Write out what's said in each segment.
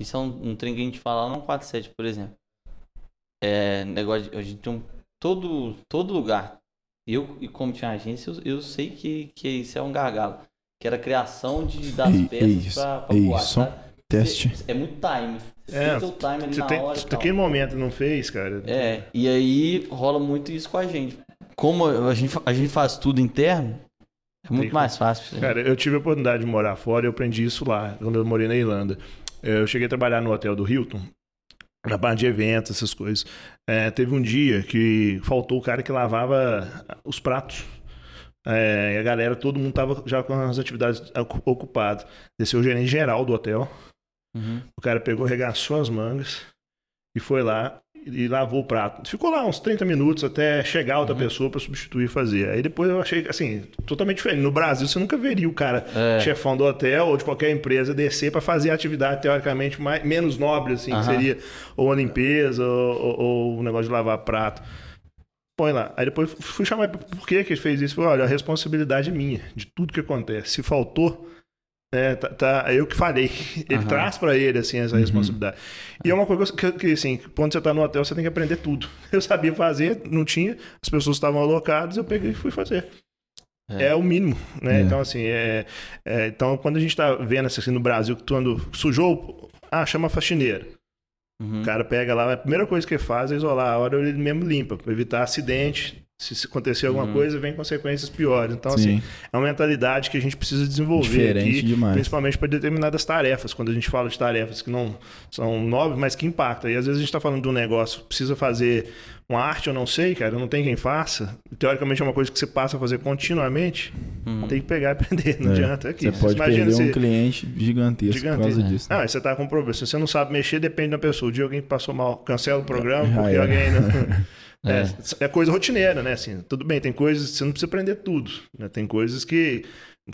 Isso é um, um trem que a gente fala lá no 47, por exemplo. É, negócio de, a gente tem um, todo, todo lugar. Eu, e como tinha agência, eu, eu sei que, que isso é um gargalo. Que era a criação de, das Ei, peças isso, pra, isso. sabe? Teste. Você- É muito time. Você É, tem time ali Você na tem, hora e naquele momento não fez, cara. É, e aí rola muito isso com a gente. Como a gente, a gente faz tudo interno, é muito mais fácil. Cara, eu tive a oportunidade de morar fora e eu aprendi isso lá, quando eu morei na Irlanda. Eu cheguei a trabalhar no hotel do Hilton, na parte de eventos, essas coisas. É, teve um dia que faltou o cara que lavava os pratos. É, e a galera, todo mundo tava já com as atividades ocu- ocupadas. Desceu o gerente geral do hotel. Uhum. O cara pegou, regaçou as mangas e foi lá e lavou o prato. Ficou lá uns 30 minutos até chegar outra Uhum. pessoa para substituir e fazer. Aí depois eu achei, assim, totalmente diferente. No Brasil você nunca veria o cara, É. chefão do hotel ou de qualquer empresa, descer para fazer a atividade teoricamente mais, menos nobre, assim, que Aham. seria ou a limpeza ou, ou- ou o negócio de lavar prato. Põe lá. Aí depois fui chamar por que que ele fez isso. Falei, olha, a responsabilidade é minha, de tudo que acontece. Se faltou, é, tá, tá- é eu que falei. Ele Aham. traz pra ele, assim, essa Uhum. responsabilidade. E é uma coisa que, que, assim, quando você tá no hotel, você tem que aprender tudo. Eu sabia fazer, não tinha, as pessoas estavam alocadas, eu peguei e fui fazer. É. É, o mínimo, né? É. Então, assim, é, é- então quando a gente tá vendo assim, no Brasil, que tu anda, sujou, ah, chama a faxineira. Uhum. O cara pega lá, a primeira coisa que ele faz é isolar, a hora ele mesmo limpa, para evitar acidente. Se acontecer alguma Uhum. coisa, vem consequências piores. Então, assim, Sim, é uma mentalidade que a gente precisa desenvolver diferente aqui, demais. principalmente para determinadas tarefas. Quando a gente fala de tarefas que não são nobres, mas que impactam. E às vezes a gente está falando de um negócio, precisa fazer uma arte, eu não sei, cara, não tem quem faça. Teoricamente é uma coisa que você passa a fazer continuamente, Uhum. tem que pegar e aprender. Não É. adianta aqui. Você pode imagina perder um cliente gigantesco, por Gigantesco. causa disso. né? Ah, você tá com problema. Se você não sabe mexer, depende da pessoa. O dia alguém passou mal, cancela o programa, Já porque alguém não. É, É. é coisa rotineira, né? Assim, tudo bem, tem coisas você não precisa aprender tudo. Né? Tem coisas que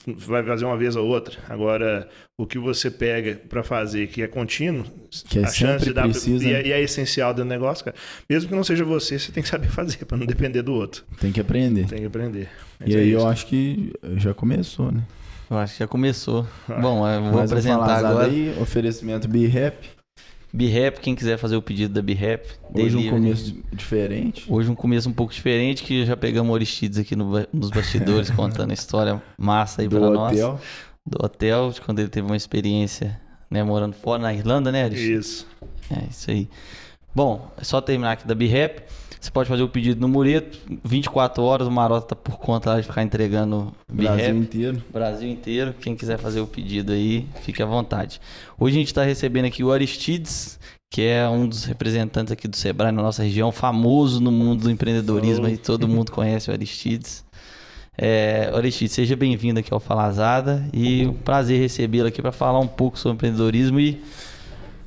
vai fazer uma vez ou outra. Agora, o que você pega para fazer que é contínuo, Que é a chance de dar precisa, e, é, né? e é essencial do negócio, cara. Mesmo que não seja você, você tem que saber fazer para não depender do outro. Tem que aprender. Tem que aprender. Mas E é aí isso. eu acho que já começou, né? Eu acho que já começou. Ah. Bom, eu vou Mais apresentar agora. aí, oferecimento B-Rap. B-Rap, quem quiser fazer o pedido da B-Rap. Hoje um começo diferente. Hoje um começo um pouco diferente, que já pegamos o Aristides aqui no nos bastidores contando a história massa aí do pra nós. hotel. Do hotel, de quando ele teve uma experiência, né, morando fora, na Irlanda, né, Aristides? Isso. É, isso aí. Bom, é só terminar aqui da B-Rap. Você pode fazer o pedido no Mureto. 24 horas, o Marota tá por conta lá de ficar entregando Brasil inteiro. Brasil inteiro. Quem quiser fazer o pedido aí, fique à vontade. Hoje a gente está recebendo aqui o Aristides, que é um dos representantes aqui do Sebrae na nossa região, famoso no mundo do empreendedorismo, Oh. aí todo mundo conhece o Aristides. É, Aristides, seja bem-vindo aqui ao Falazada e um prazer recebê-lo aqui para falar um pouco sobre empreendedorismo e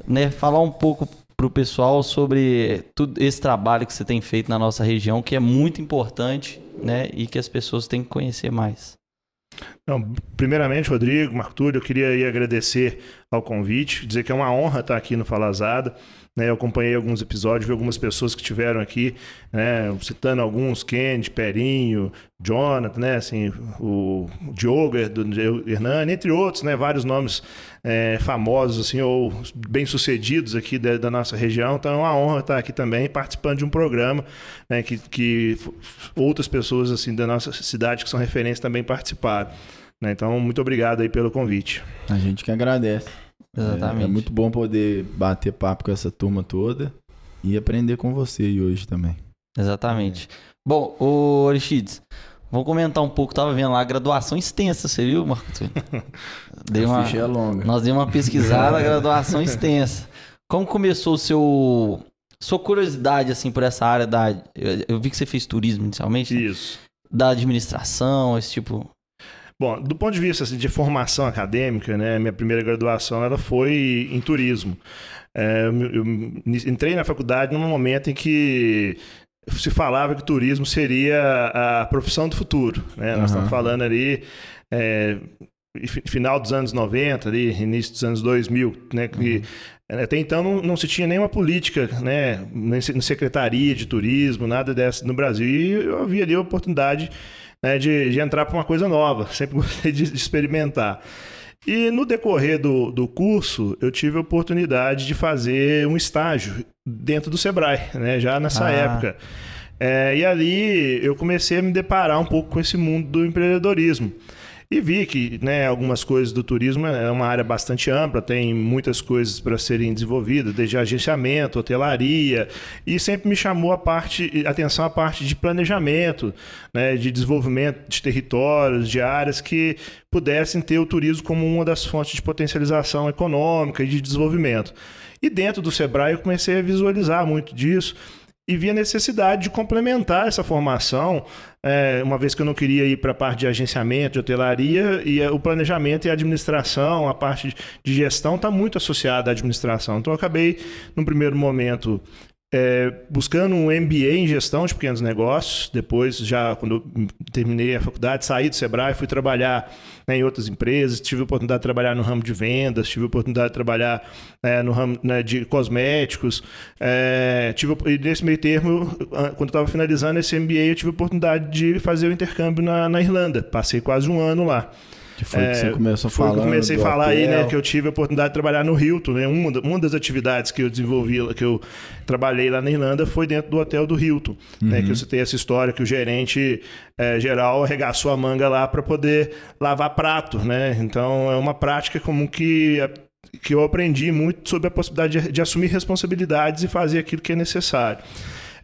né, falar um pouco para o pessoal sobre esse trabalho que você tem feito na nossa região, que é muito importante né, e que as pessoas têm que conhecer mais. Então, primeiramente, Rodrigo, Marco Túlio, eu queria agradecer ao convite, dizer que é uma honra estar aqui no Falazada. Né, eu acompanhei alguns episódios, vi algumas pessoas que estiveram aqui, né, citando alguns, Kennedy, Perinho, Jonathan, né, assim, o Diogo, Hernani, entre outros, né, vários nomes é, famosos assim, ou bem-sucedidos aqui da, da, nossa região. Então é uma honra estar aqui também participando de um programa né, que, que outras pessoas assim da nossa cidade que são referências também participaram. Né? Então, muito obrigado aí pelo convite. A gente que agradece. Exatamente. É, é muito bom poder bater papo com essa turma toda e aprender com você hoje também. Exatamente. Bom, o Aristides, vamos comentar um pouco. Tava vendo lá a graduação extensa, você viu, Marco? Dei uma, é longa. nós demos uma pesquisada, graduação extensa. Como começou o seu sua curiosidade assim por essa área da eu, vi que você fez turismo inicialmente, né? Isso. da administração, esse tipo. Bom, do ponto de vista assim, de formação acadêmica, né, minha primeira graduação ela foi em turismo. É, eu, eu entrei na faculdade num momento em que se falava que turismo seria a profissão do futuro. Né? Nós Uhum. estamos falando ali é, final dos anos 90, ali, início dos anos 2000, né? Que, até então não, não, se tinha nenhuma política, né? Nem secretaria de turismo, nada dessa no Brasil. E eu havia ali a oportunidade né, de, de, entrar para uma coisa nova. Sempre gostei de, de experimentar. E no decorrer do, do curso, eu tive a oportunidade de fazer um estágio dentro do Sebrae, né? Já nessa Ah. época. É, e ali eu comecei a me deparar um pouco com esse mundo do empreendedorismo. E vi que né, algumas coisas do turismo é uma área bastante ampla, tem muitas coisas para serem desenvolvidas, desde agenciamento, hotelaria, e sempre me chamou a parte, atenção a parte de planejamento, né, de desenvolvimento de territórios, de áreas que pudessem ter o turismo como uma das fontes de potencialização econômica e de desenvolvimento. E dentro do Sebrae eu comecei a visualizar muito disso e vi a necessidade de complementar essa formação, é, uma vez que eu não queria ir para a parte de agenciamento, de hotelaria, e é, o planejamento e a administração, a parte de gestão está muito associada à administração. Então eu acabei, num primeiro momento, é, buscando um MBA em gestão de pequenos negócios. Depois, já quando terminei a faculdade, saí do Sebrae, fui trabalhar né, em outras empresas. Tive a oportunidade de trabalhar no ramo de vendas, tive a oportunidade de trabalhar é, no ramo né, de cosméticos. É, tive, e nesse meio termo, quando estava finalizando esse MBA, eu tive a oportunidade de fazer o intercâmbio na, na Irlanda. Passei quase um ano lá. Que foi que você começou Foi o que falando. eu comecei a falar aí, né? hotel. Que eu tive a oportunidade de trabalhar no Hilton, né? Uma, uma das atividades que eu desenvolvi, que eu trabalhei lá na Irlanda foi dentro do hotel do Hilton, né? Que eu citei essa história que o gerente eh, geral arregaçou a manga lá para poder lavar prato, né? Então é uma prática comum que que eu aprendi muito sobre a possibilidade de, de assumir responsabilidades e fazer aquilo que é necessário.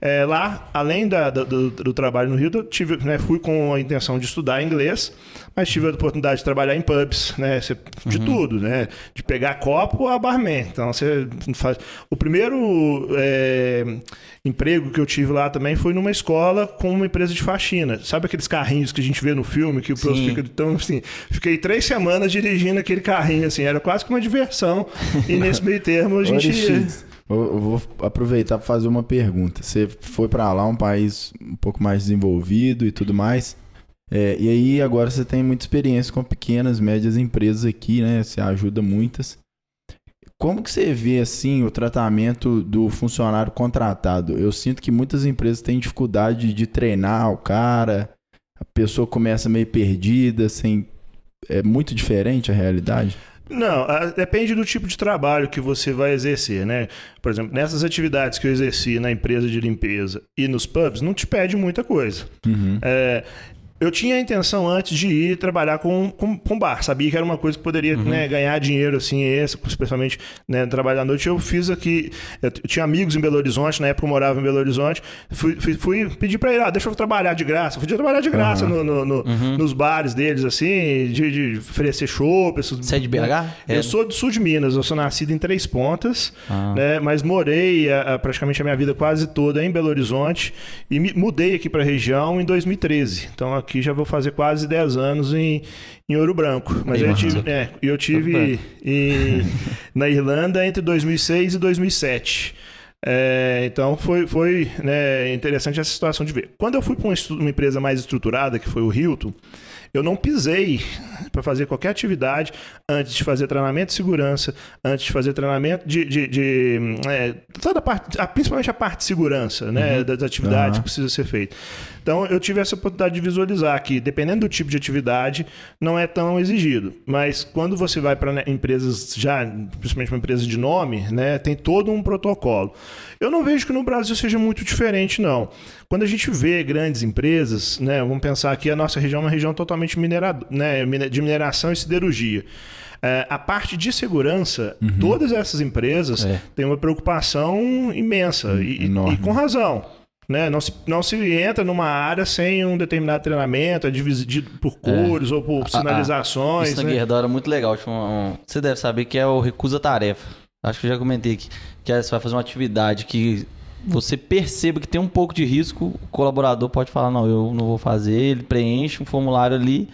É, lá, além da- do, do trabalho no Rio, eu tive, né, fui com a intenção de estudar inglês, mas tive a oportunidade de trabalhar em pubs, né, de tudo, né, de pegar copo a barman. Então, você faz... O primeiro é, emprego que eu tive lá também foi numa escola com uma empresa de faxina. Sabe aqueles carrinhos que a gente vê no filme, que o professor fica... Então, assim, fiquei três semanas dirigindo aquele carrinho, assim, era quase que uma diversão. E nesse meio termo a gente... Eu vou aproveitar para fazer uma pergunta. Você foi para lá, um país um pouco mais desenvolvido e tudo mais. É, e aí agora você tem muita experiência com pequenas, médias empresas aqui, né? Você ajuda muitas. Como que você vê assim o tratamento do funcionário contratado? Eu sinto que muitas empresas têm dificuldade de treinar o cara, a pessoa começa meio perdida, sem é muito diferente a realidade. Não, a- depende do tipo de trabalho que você vai exercer, né? Por exemplo, nessas atividades que eu exerci na empresa de limpeza e nos pubs, não te pede muita coisa. Uhum. É, eu tinha a intenção antes de ir trabalhar com, com, com bar. Sabia que era uma coisa que poderia né, ganhar dinheiro, assim, esse, especialmente né, trabalhar à noite. Eu fiz aqui. Eu tinha amigos em Belo Horizonte, na época eu morava em Belo Horizonte. Fui, fui, fui pedir pra ele, ah, deixa eu trabalhar de graça. Fui trabalhar de graça Aham. no, no- no- nos bares deles, assim, de, de oferecer chopp. esses- Você é de BH? É. Eu sou do sul de Minas, eu sou nascido em Três Pontas, Ah. né? Mas morei a- a- praticamente a minha vida quase toda em Belo Horizonte e me mudei aqui para a região em 2013. Então aqui já vou fazer quase 10 anos em, em Ouro Branco. Mas eu tive, é, eu tive em- na Irlanda entre 2006 e 2007. É, então foi, foi né, interessante essa situação de ver. Quando eu fui para uma, uma empresa mais estruturada, que foi o Hilton, eu não pisei para fazer qualquer atividade antes de fazer treinamento de segurança, antes de fazer treinamento de. de, de, é, toda a parte, principalmente a parte de segurança, né? Das atividades Aham. que precisa ser feita. Então eu tive essa oportunidade de visualizar que, dependendo do tipo de atividade, não é tão exigido. Mas quando você vai para empresas já, principalmente uma empresa de nome, né, tem todo um protocolo. Eu não vejo que no Brasil seja muito diferente, não. Quando a gente vê grandes empresas, né, vamos pensar aqui, a nossa região é uma região totalmente minerado, né, de mineração e siderurgia. É, a parte de segurança, todas essas empresas É. têm uma preocupação imensa e- e, com razão. Né? Não, se, não se entra numa área sem um determinado treinamento, é dividido por cores ou por sinalizações. Isso na né? Guerra era muito legal. Tipo, um- você deve saber que é o recusa-tarefa. Acho que eu já comentei aqui. Que é, você vai fazer uma atividade que você perceba que tem um pouco de risco, o colaborador pode falar, não, eu não vou fazer, ele preenche um formulário ali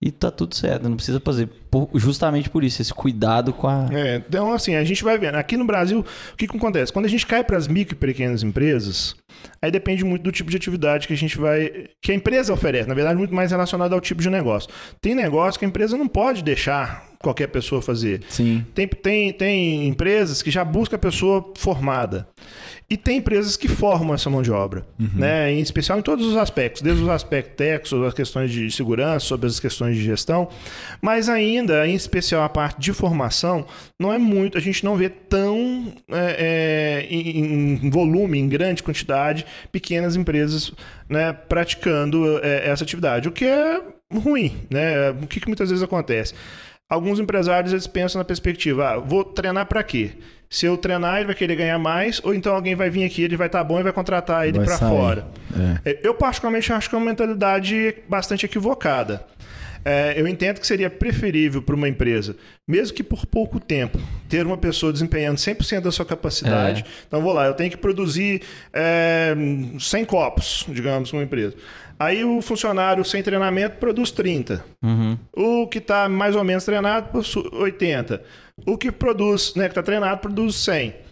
e tá tudo certo, não precisa fazer. Por- justamente por isso, esse cuidado com a... É, então, assim, a gente vai vendo. Aqui no Brasil, o que, que acontece? Quando a gente cai para as micro e pequenas empresas, aí depende muito do tipo de atividade que a gente vai. que a empresa oferece. Na verdade, muito mais relacionado ao tipo de negócio. Tem negócio que a empresa não pode deixar qualquer pessoa fazer. Sim. Tem, tem, tem empresas que já buscam a pessoa formada. E tem empresas que formam essa mão de obra, né? em especial em todos os aspectos, desde os aspectos técnicos, as questões de segurança, sobre as questões de gestão, mas ainda ainda, em especial a parte de formação, não é muito, a gente não vê tão é, é, em, em, volume, em grande quantidade, pequenas empresas né, praticando é, essa atividade, o que é ruim. Né? O que, que muitas vezes acontece? Alguns empresários eles pensam na perspectiva, ah, vou treinar para quê? Se eu treinar, ele vai querer ganhar mais, ou então alguém vai vir aqui, ele vai estar tá bom e vai contratar ele para fora. É. Eu, particularmente, acho que é uma mentalidade bastante equivocada. É, eu entendo que seria preferível para uma empresa, mesmo que por pouco tempo, ter uma pessoa desempenhando 100% da sua capacidade. É. Então, vou lá, eu tenho que produzir é, 100 copos, digamos, uma empresa. Aí o funcionário sem treinamento produz 30. Uhum. O que está mais ou menos treinado, 80. O que produz, né, que está treinado, produz 100.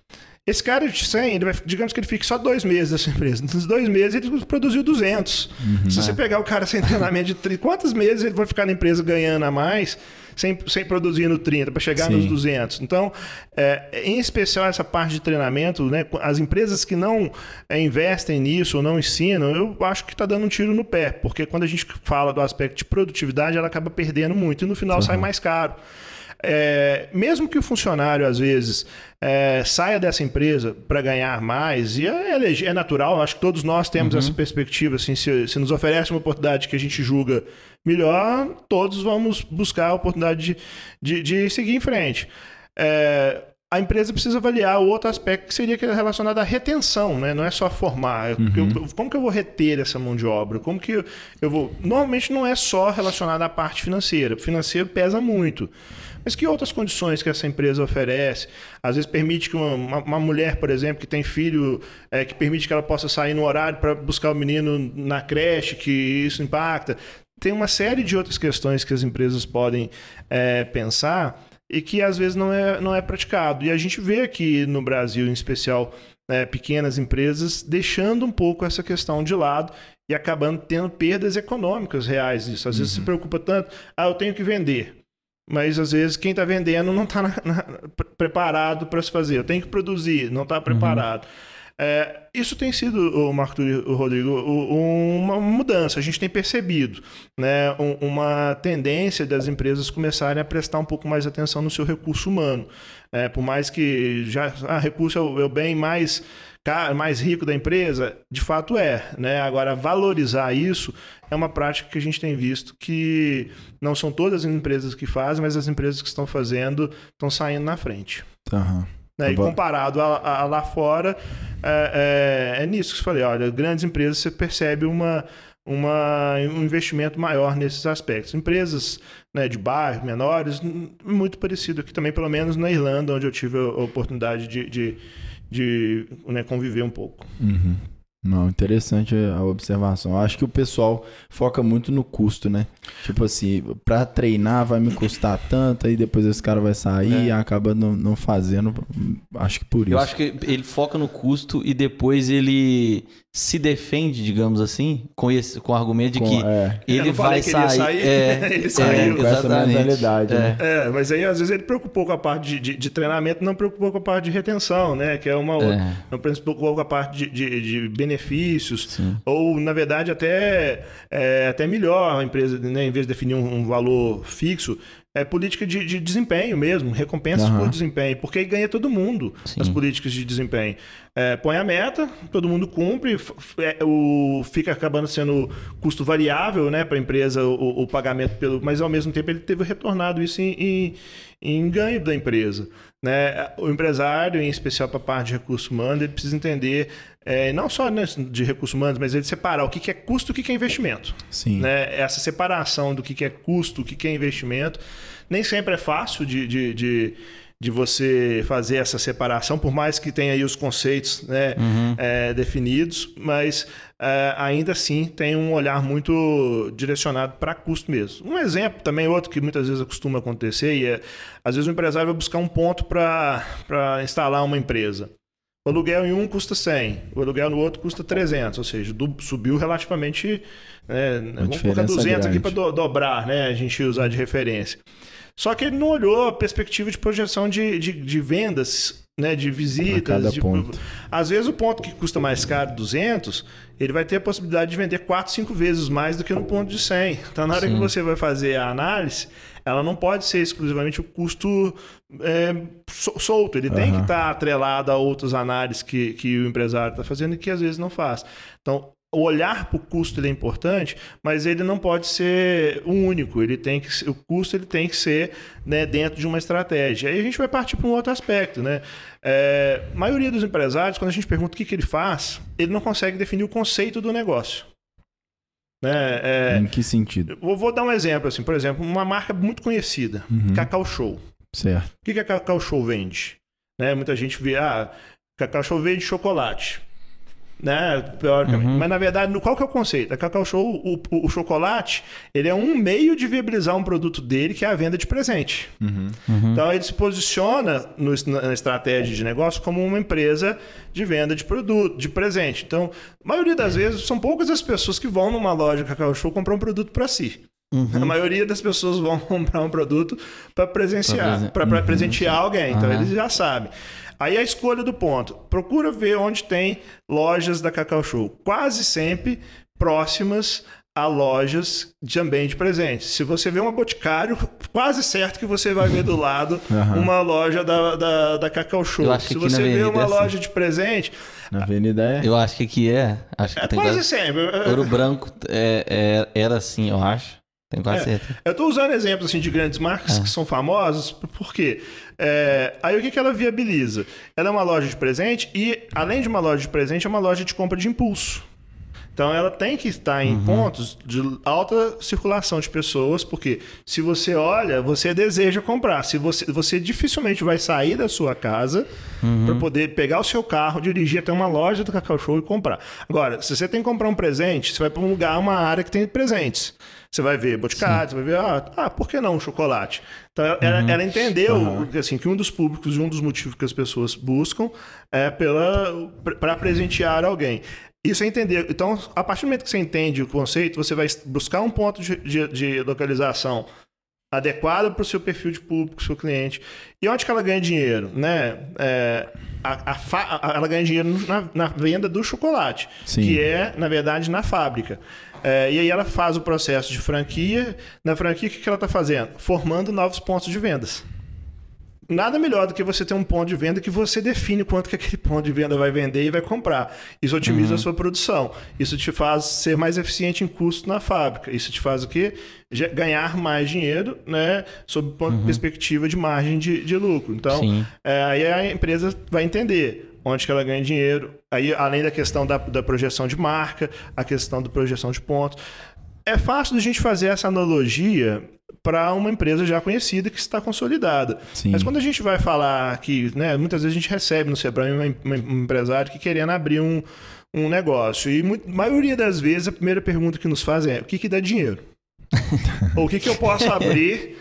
Esse cara de 100, ele vai, digamos que ele fique só dois meses nessa empresa. Nos dois meses ele produziu 200. Uhum, Se você é. pegar o cara sem treinamento de 30, quantos meses ele vai ficar na empresa ganhando a mais sem, sem produzir no 30 para chegar Sim. nos 200? Então, é, em especial essa parte de treinamento, né, as empresas que não é, investem nisso ou não ensinam, eu acho que está dando um tiro no pé, porque quando a gente fala do aspecto de produtividade, ela acaba perdendo muito e no final uhum. sai mais caro é, mesmo que o funcionário, às vezes, é, saia dessa empresa para ganhar mais, e é, é, natural, acho que todos nós temos uhum. essa perspectiva, assim, se, se, nos oferece uma oportunidade que a gente julga melhor, todos vamos buscar a oportunidade de, de, de seguir em frente. É, a empresa precisa avaliar outro aspecto que seria relacionado à retenção, né? Não é só formar. Uhum. Eu, como que eu vou reter essa mão de obra? Como que eu, eu vou... Normalmente não é só relacionado à parte financeira. O financeiro pesa muito. Mas que outras condições que essa empresa oferece? Às vezes permite que uma, uma mulher, por exemplo, que tem filho, é, que permite que ela possa sair no horário para buscar o menino na creche, que isso impacta. Tem uma série de outras questões que as empresas podem é, pensar e que às vezes não é, não é praticado. E a gente vê aqui no Brasil, em especial, é, pequenas empresas deixando um pouco essa questão de lado e acabando tendo perdas econômicas reais disso. Às uhum. vezes se preocupa tanto, ah, eu tenho que vender. Mas às vezes quem está vendendo não está preparado para se fazer. Eu tenho que produzir, não está preparado. Uhum. É, isso tem sido, o Marco o Rodrigo, uma mudança. A gente tem percebido né, uma tendência das empresas começarem a prestar um pouco mais atenção no seu recurso humano. É, por mais que já ah, recurso é o, é o bem mais mais rico da empresa, de fato é, né? Agora valorizar isso é uma prática que a gente tem visto que não são todas as empresas que fazem, mas as empresas que estão fazendo estão saindo na frente. Uhum. Né? E comparado a, a lá fora, é, é, é, nisso que eu falei. Olha, grandes empresas você percebe uma, uma, um investimento maior nesses aspectos. Empresas né, de bairro, menores, muito parecido aqui também, pelo menos na Irlanda, onde eu tive a oportunidade de, de de né, conviver um pouco. Uhum. Não, interessante a observação. Acho que o pessoal foca muito no custo, né? Tipo assim, pra treinar vai me custar tanto, aí depois esse cara vai sair é. e acaba não, não fazendo. Acho que por isso. Eu acho que ele foca no custo e depois ele se defende, digamos assim, com esse com o argumento de com, que é. ele vai sair. sair. É, ele saiu. É, exatamente. É. Né? é. mas aí às vezes ele preocupou com a parte de, de, de, treinamento, não preocupou com a parte de retenção, né? Que é uma outra. É. Não preocupou com a parte de, de, de benefícios. Sim. Ou, na verdade, até, é, até melhor a empresa, né? em vez de definir um, um valor fixo, é política de, de desempenho mesmo, recompensas uhum. por desempenho, porque aí ganha todo mundo Sim. as políticas de desempenho. É, põe a meta, todo mundo cumpre, é, o, fica acabando sendo custo variável né, para a empresa o, o, pagamento, pelo, mas ao mesmo tempo ele teve retornado isso em, em, em ganho da empresa. Né? O empresário, em especial para a parte de recursos humanos, ele precisa entender, é, não só né, de recursos humanos, mas ele separar o que, que é custo e o que, que é investimento. Sim. Né? Essa separação do que, que é custo, o que, que é investimento, nem sempre é fácil de, de, de de você fazer essa separação, por mais que tenha aí os conceitos né, uhum. é, definidos, mas é, ainda assim tem um olhar muito direcionado para custo mesmo. Um exemplo também, outro que muitas vezes costuma acontecer, e é, às vezes o empresário vai buscar um ponto para instalar uma empresa. O aluguel em um custa 100, o aluguel no outro custa 300, ou seja, do, subiu relativamente. Né, vamos colocar 200 grande. aqui para do, dobrar, né, a gente usar de referência. Só que ele não olhou a perspectiva de projeção de, de, de vendas, né, de visitas. De, ponto. Às vezes o ponto que custa mais caro, 200, ele vai ter a possibilidade de vender 4, 5 vezes mais do que no ponto de 100. Então, na hora Sim. que você vai fazer a análise, ela não pode ser exclusivamente o custo é, solto. Ele uhum. tem que estar tá atrelado a outras análises que, que o empresário está fazendo e que às vezes não faz. Então, o olhar para o custo ele é importante, mas ele não pode ser o único. Ele tem que, o custo ele tem que ser né, dentro de uma estratégia. Aí a gente vai partir para um outro aspecto. Né? É, a maioria dos empresários, quando a gente pergunta o que, que ele faz, ele não consegue definir o conceito do negócio. Né? É, em que sentido? Vou, vou, dar um exemplo. assim, Por exemplo, uma marca muito conhecida, uhum. Cacau Show. Certo. O que, que a Cacau Show vende? Né? Muita gente vê, ah, Cacau Show vende chocolate né? Teoricamente. Uhum. Mas na verdade, qual que é o conceito? A Cacau Show, o, o, o, chocolate, ele é um meio de viabilizar um produto dele, que é a venda de presente. Uhum. Uhum. Então ele se posiciona no, na estratégia de negócio como uma empresa de venda de produto, de presente. Então, a maioria das vezes, são poucas as pessoas que vão numa loja Cacau Show comprar um produto para si. Uhum. A maioria das pessoas vão comprar um produto para presenciar, para uhum. presentear alguém. Então eles já sabem. Aí a escolha do ponto. Procura ver onde tem lojas da Cacau Show. Quase sempre próximas a lojas também de presentes. Se você vê uma Boticário, quase certo que você vai ver do lado uhum. uma loja da, da, da Cacau Show. Se você vê uma é assim. loja de presente... Na Avenida é? Eu acho que aqui é. Acho que é quase quase... sempre. Ouro Branco é, é, era assim, eu acho. Tenho quase é, certeza. Eu estou usando exemplos assim, de grandes marcas é. que são famosas, porque é, aí o que, que ela viabiliza? Ela é uma loja de presente e, além de uma loja de presente, é uma loja de compra de impulso. Então ela tem que estar em uhum. pontos de alta circulação de pessoas, porque se você olha, você deseja comprar. Se você, você dificilmente vai sair da sua casa uhum. para poder pegar o seu carro, dirigir até uma loja do Cacau Show e comprar. Agora, se você tem que comprar um presente, você vai para um lugar, uma área que tem presentes. Você vai ver Boticário, você vai ver, ah, ah, por que não chocolate? Então, ela, uhum. ela entendeu uhum. assim, que um dos públicos e um dos motivos que as pessoas buscam é para presentear alguém. Isso é entender. Então, a partir do momento que você entende o conceito, você vai buscar um ponto de, de, de localização adequado para o seu perfil de público, seu cliente. E onde que ela ganha dinheiro? Né? É, a, a, ela ganha dinheiro na, na venda do chocolate, Sim. que é, na verdade, na fábrica. É, e aí ela faz o processo de franquia. Na franquia, o que, que ela está fazendo? Formando novos pontos de vendas. Nada melhor do que você ter um ponto de venda que você define quanto que aquele ponto de venda vai vender e vai comprar. Isso otimiza uhum. a sua produção. Isso te faz ser mais eficiente em custo na fábrica. Isso te faz o quê? Ganhar mais dinheiro, né? Sob uhum. perspectiva de margem de, de lucro. Então, é, aí a empresa vai entender onde que ela ganha dinheiro. Aí, além da questão da, da projeção de marca, a questão da projeção de pontos. É fácil a gente fazer essa analogia para uma empresa já conhecida que está consolidada. Sim. Mas quando a gente vai falar que, né, muitas vezes a gente recebe no Sebrae um empresário que querendo abrir um, um negócio. E a maioria das vezes a primeira pergunta que nos fazem é: o que, que dá dinheiro? Ou o que, que eu posso abrir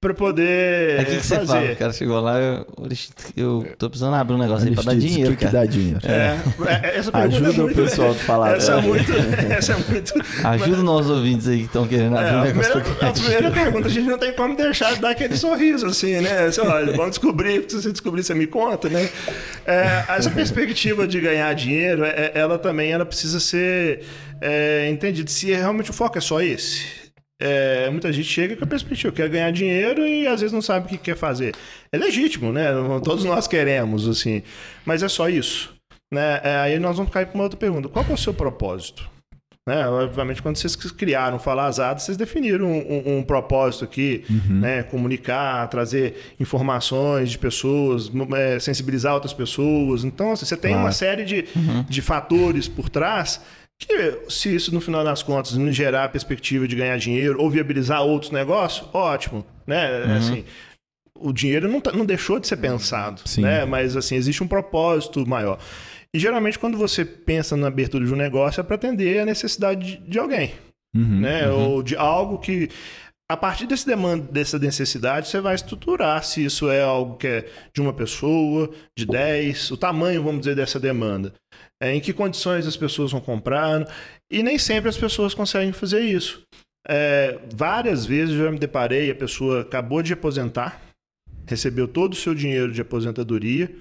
para poder é que, que fazer. Você fala? O cara chegou lá, eu, eu tô precisando abrir um negócio aí para dar dinheiro. O que, que dá dinheiro? É, é, essa Ajuda é muito, o pessoal a falar. Essa é, muito, essa é muito. Ajuda os nossos ouvintes aí que estão querendo abrir é, um negócio. A primeira, a primeira pergunta, a gente não tem como deixar de dar aquele sorriso assim, né? Você, olha, vamos descobrir, se você descobrir, você me conta, né? É, essa perspectiva de ganhar dinheiro, é, ela também ela precisa ser entendida. Se realmente o foco é só esse é, muita gente chega com a perspectiva, quer ganhar dinheiro e às vezes não sabe o que quer fazer. É legítimo, né? Todos nós queremos, assim. Mas é só isso. Né? É, aí nós vamos cair para uma outra pergunta. Qual é o seu propósito? Né? Obviamente, quando vocês criaram Falar Azado, vocês definiram um, um, um propósito aqui, uhum. né? comunicar, trazer informações de pessoas, é, sensibilizar outras pessoas. Então, assim, você tem claro. uma série de, uhum. de fatores por trás que se isso no final das contas não gerar a perspectiva de ganhar dinheiro ou viabilizar outros negócios, ótimo, né? Uhum. Assim, o dinheiro não, tá, não deixou de ser pensado, Sim. né? Mas assim existe um propósito maior. E geralmente quando você pensa na abertura de um negócio é para atender a necessidade de, de alguém, uhum, né? Uhum. Ou de algo que a partir desse demanda, dessa necessidade, você vai estruturar se isso é algo que é de uma pessoa, de 10, o tamanho, vamos dizer, dessa demanda é, em que condições as pessoas vão comprar, e nem sempre as pessoas conseguem fazer isso. É, várias vezes eu já me deparei, a pessoa acabou de aposentar, recebeu todo o seu dinheiro de aposentadoria,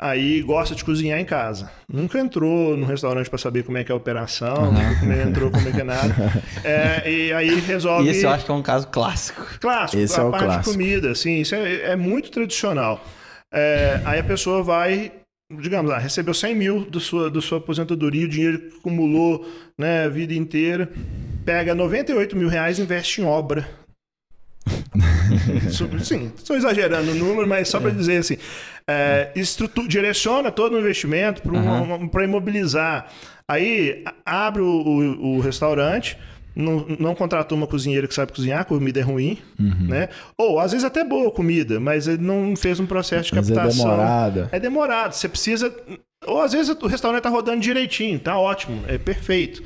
Aí gosta de cozinhar em casa. Nunca entrou no restaurante para saber como é que é a operação, nunca entrou como é que é nada. É, e aí resolve. Esse eu acho que é um caso clássico. Clássico, Esse a é o parte clássico. de comida, assim, isso é, é muito tradicional. É, aí a pessoa vai, digamos lá, recebeu 100 mil do sua, do sua aposentadoria, o dinheiro que acumulou né, a vida inteira, pega 98 mil reais e investe em obra. Isso- Sim, estou exagerando o número, mas só para dizer assim, é, estrutu- direciona todo o investimento para imobilizar. Aí abre o, o- o restaurante, não, não contratou uma cozinheira que sabe cozinhar, a comida é ruim, né? Ou às vezes até boa comida, mas ele não fez um processo de Mas é captação. demorada. É demorado. Você precisa. Ou às vezes o restaurante tá rodando direitinho, tá ótimo, é perfeito.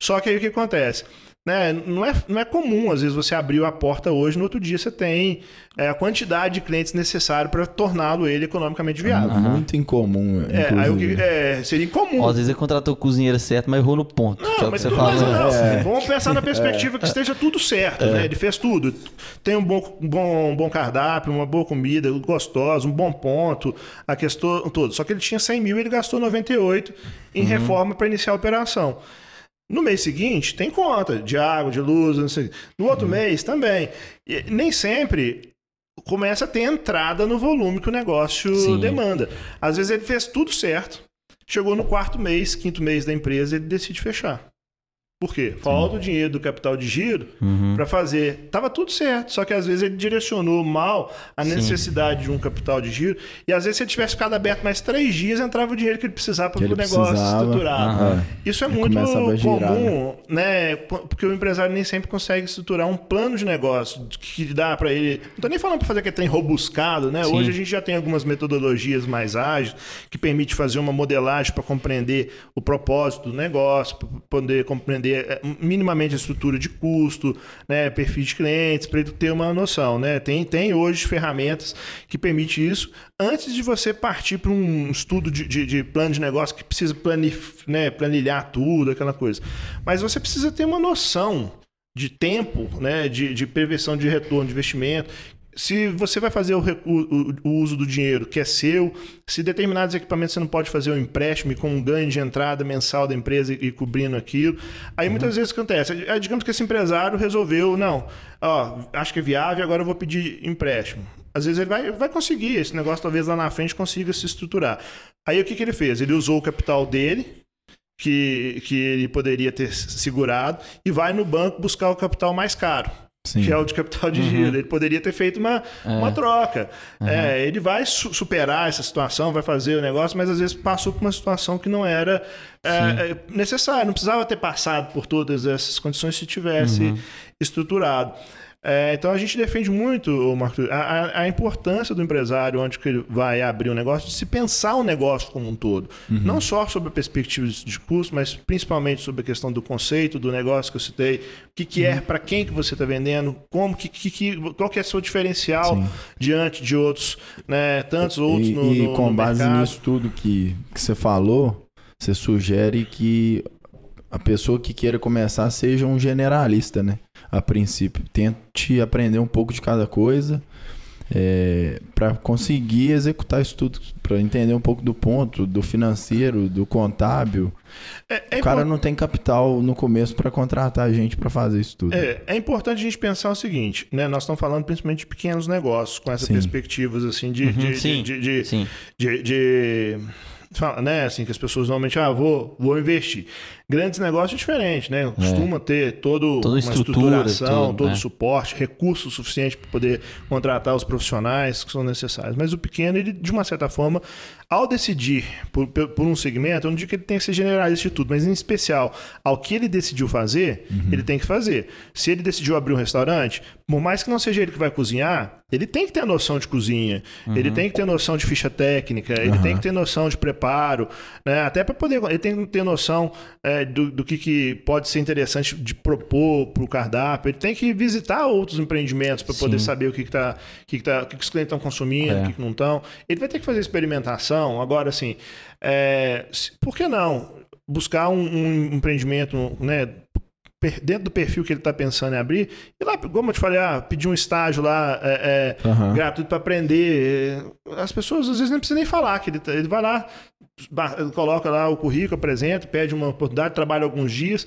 Só que aí o que acontece? Né? Não, é, não é comum, às vezes, você abriu a porta hoje, no outro dia você tem é, a quantidade de clientes necessária para torná-lo ele economicamente viável. Muito incomum. É, aí o que, é, seria incomum. Ó, às vezes ele contratou o cozinheiro certo, mas errou no ponto. que é que mas você mas, né? não, Vamos pensar na perspectiva que esteja tudo certo, né? Ele fez tudo. Tem um bom, um bom, um bom cardápio, uma boa comida, gostosa, um bom ponto, a questão toda. Só que ele tinha 100 mil e ele gastou 98 em reforma para iniciar a operação. No mês seguinte, tem conta de água, de luz, não sei. No outro mês também. E nem sempre começa a ter entrada no volume que o negócio Sim. demanda. Às vezes ele fez tudo certo. Chegou no quarto mês, quinto mês da empresa, ele decide fechar. Por quê? Falta o dinheiro do capital de giro Uhum. para fazer. Tava tudo certo, só que às vezes ele direcionou mal a Sim. necessidade de um capital de giro. E às vezes se ele tivesse ficado aberto mais três dias, entrava o dinheiro que ele precisava para Que o ele negócio precisava. estruturar. Aham. Isso é E muito girar, comum, né? Porque o empresário nem sempre consegue estruturar um plano de negócio que dá para ele. Não tô nem falando para fazer aquele trem robuscado, né? Sim. Hoje a gente já tem algumas metodologias mais ágeis que permite fazer uma modelagem para compreender o propósito do negócio, para poder compreender eh, minimamente a estrutura de custo, né? Perfil de clientes, para ele ter uma noção, né? Tem, tem hoje ferramentas que permite isso antes de você partir para um estudo de, de, de plano de negócio que precisa planif, né, planilhar tudo, aquela coisa. Mas você precisa ter uma noção de tempo, né, de, de prevenção de retorno de investimento. Se você vai fazer o, o- o uso do dinheiro que é seu, se determinados equipamentos você não pode fazer o empréstimo e com um ganho de entrada mensal da empresa e, e cobrindo aquilo. Aí muitas vezes acontece? É, digamos que esse empresário resolveu, não, ó, acho que é viável, agora eu vou pedir empréstimo. Às vezes ele vai, vai conseguir, esse negócio talvez lá na frente consiga se estruturar. Aí o que, que ele fez? Ele usou o capital dele, que, que ele poderia ter segurado, e vai no banco buscar o capital mais caro Sim. que é o de capital de giro. Ele poderia ter feito uma, uma troca. É, ele vai su- superar essa situação, vai fazer o negócio, mas às vezes passou por uma situação que não era é, é, necessária. Não precisava ter passado por todas essas condições se tivesse estruturado. É, então a gente defende muito, Marco, a, a- importância do empresário onde que ele vai abrir um negócio, de se pensar o negócio como um todo. Não só sobre a perspectiva de custo, mas principalmente sobre a questão do conceito do negócio que eu citei, o que, que é, para quem que você está vendendo, como que, que, que- qual que é o seu diferencial Sim. diante de outros, né, tantos outros E, no, e no- com no base mercado. nisso tudo que, que você falou, você sugere que a pessoa que queira começar seja um generalista, né? A princípio. Tente aprender um pouco de cada coisa para conseguir executar isso tudo, para entender um pouco do ponto, do financeiro, do contábil. É, é o cara não tem capital no começo para contratar gente para fazer isso tudo. É, é importante a gente pensar o seguinte, né? Nós estamos falando principalmente de pequenos negócios, com essas perspectivas assim de, de, Uhum, sim, de, de, sim. de, de- fala, né, assim, que as pessoas normalmente, ah, vou, vou investir. Grandes negócios é diferente, né? Costuma ter todo Toda uma estrutura, estruturação, tudo, todo né? suporte, recurso suficiente para poder contratar os profissionais que são necessários. Mas o pequeno, ele, de uma certa forma, ao decidir por, por um segmento, eu não digo que ele tem que ser generalista de tudo, mas em especial, ao que ele decidiu fazer, ele tem que fazer. Se ele decidiu abrir um restaurante, por mais que não seja ele que vai cozinhar, ele tem que ter a noção de cozinha, ele tem que ter noção de ficha técnica, ele tem que ter noção de preparo, né? até para poder. Ele tem que ter noção é, do, do que, que pode ser interessante de propor para o cardápio, ele tem que visitar outros empreendimentos para poder saber o que, que, tá, o que, que, tá, o que, que os clientes estão consumindo, É. o que, que não estão. Ele vai ter que fazer experimentação. Agora, assim, é, por que não buscar um, um empreendimento, né? Dentro do perfil que ele está pensando em abrir, e lá, como eu te falei, ah, pedir um estágio lá é, é, Aham. gratuito para aprender. É, As pessoas às vezes nem precisam nem falar, que ele, tá- ele vai lá, coloca lá o currículo, apresenta, pede uma oportunidade, trabalha alguns dias.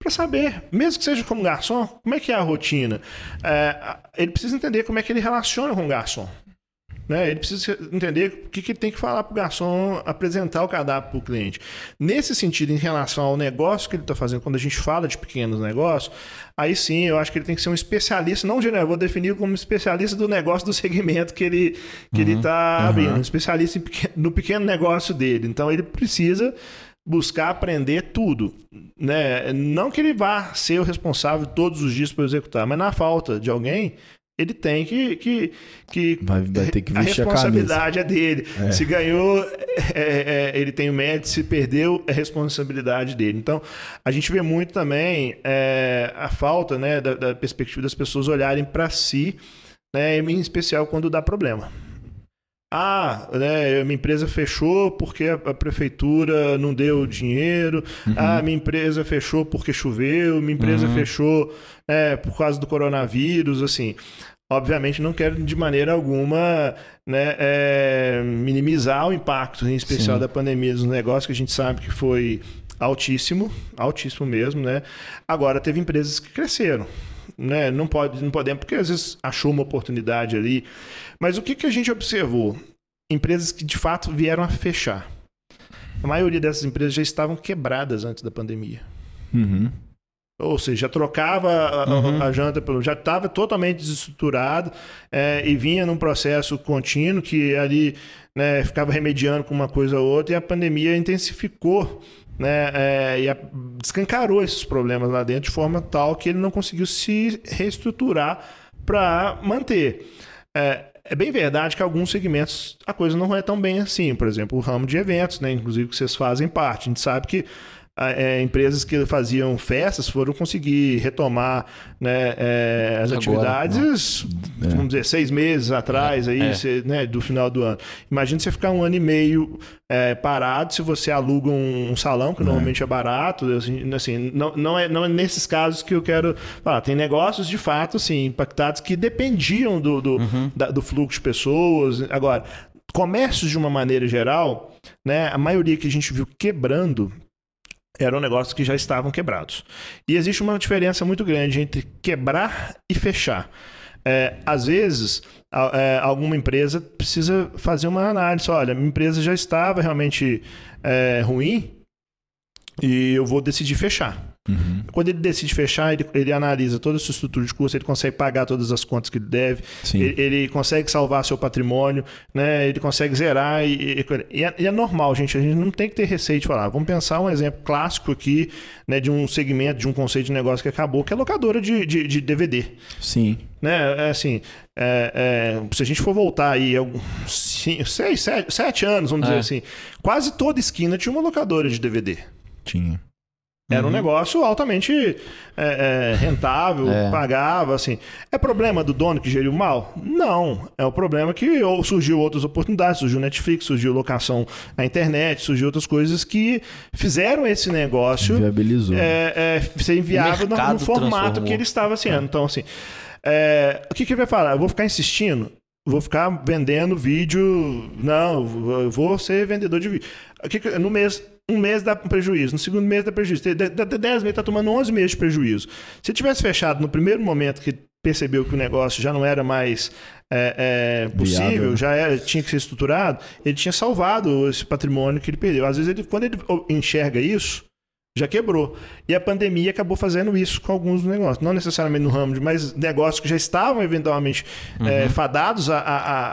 Para saber, mesmo que seja como garçom, como é que é a rotina. É, ele precisa entender como é que ele relaciona com o garçom. Né? Ele precisa entender o que, que ele tem que falar para o garçom apresentar o cardápio para o cliente. Nesse sentido, em relação ao negócio que ele está fazendo, quando a gente fala de pequenos negócios, aí sim eu acho que ele tem que ser um especialista, não general, vou definir como especialista do negócio do segmento que ele que ele está abrindo, um especialista no pequeno negócio dele. Então ele precisa buscar aprender tudo, né? Não que ele vá ser o responsável todos os dias por executar, mas na falta de alguém, ele tem que que, que Vai, vai ter que a vestir a, responsabilidade é dele. Se ganhou, é, é, ele tem o mérito. Se perdeu, é responsabilidade dele. Então, a gente vê muito também é, a falta né, da, da perspectiva das pessoas olharem para si, né, em especial quando dá problema. Ah, né, minha empresa fechou porque a, a prefeitura não deu dinheiro. Ah, minha empresa fechou porque choveu. Minha empresa fechou né, por causa do coronavírus. Assim, obviamente não quero de maneira alguma né, é, minimizar o impacto, em especial Sim. da pandemia dos negócios, que a gente sabe que foi altíssimo, altíssimo mesmo, né? Agora teve empresas que cresceram. Né? Não, pode, não podemos, porque às vezes achou uma oportunidade ali. Mas o que, que a gente observou? Empresas que de fato vieram a fechar. A maioria dessas empresas já estavam quebradas antes da pandemia. Uhum. Ou seja, já trocava a, Uhum. a janta pelo. Já estava totalmente desestruturado é, e vinha num processo contínuo que ali né, ficava remediando com uma coisa ou outra e a pandemia intensificou né, é, e a- descancarou esses problemas lá dentro de forma tal que ele não conseguiu se reestruturar para manter. É, é bem verdade que alguns segmentos a coisa não é tão bem assim. Por exemplo, o ramo de eventos, né, inclusive que vocês fazem parte. A gente sabe que é, empresas que faziam festas foram conseguir retomar né, é, as Agora, atividades, É. vamos dizer, seis meses atrás aí, É. né, do final do ano. Imagina você ficar um ano e meio é, parado se você aluga um, um salão, que normalmente é barato. Assim, assim, não, não, é, não é nesses casos que eu quero falar. Tem negócios de fato assim, impactados que dependiam do, do, da- do fluxo de pessoas. Agora, comércios de uma maneira geral, né, a maioria que a gente viu quebrando eram negócios que já estavam quebrados. E existe uma diferença muito grande entre quebrar e fechar. É, às vezes, a- é, alguma empresa precisa fazer uma análise. Olha, minha empresa já estava realmente é, ruim e eu vou decidir fechar. Uhum. Quando ele decide fechar, ele, ele analisa toda a sua estrutura de custo, ele consegue pagar todas as contas que ele deve, ele, ele consegue salvar seu patrimônio, né? Ele consegue zerar e, e- e é, e é normal, gente. A gente não tem que ter receio de falar. Vamos pensar um exemplo clássico aqui, né? De um segmento, de um conceito de negócio que acabou, que é a locadora de, de, de DVD. Sim. Né? É assim, é, é, se a gente for voltar aí alguns cinco, seis, sete, sete anos, vamos É. dizer assim, quase toda esquina tinha uma locadora de DVD. Tinha. Era Uhum. um negócio altamente é, é, rentável, É. pagava, assim. É problema do dono que geriu mal? Não. É o problema que ou surgiu outras oportunidades, surgiu Netflix, surgiu locação na internet, surgiu outras coisas que fizeram esse negócio Viabilizou. é, é, ser inviável no, no formato transformou. que ele estava sendo. Então, assim, é, o que, que ele vai falar? Eu vou ficar insistindo? Vou ficar vendendo vídeo. Não, eu vou ser vendedor de vídeo. O que que- no mês, um mês dá prejuízo, no segundo mês dá prejuízo. Dá 10 meses, tá tomando 11 meses de prejuízo. Se tivesse fechado no primeiro momento que percebeu que o negócio já não era mais é, é, possível, Viável. já era, tinha que ser estruturado, ele tinha salvado esse patrimônio que ele perdeu. Às vezes, ele, quando ele enxerga isso, já quebrou. E a pandemia acabou fazendo isso com alguns negócios. Não necessariamente no ramo, de- mas negócios que já estavam eventualmente é, fadados a, a, a,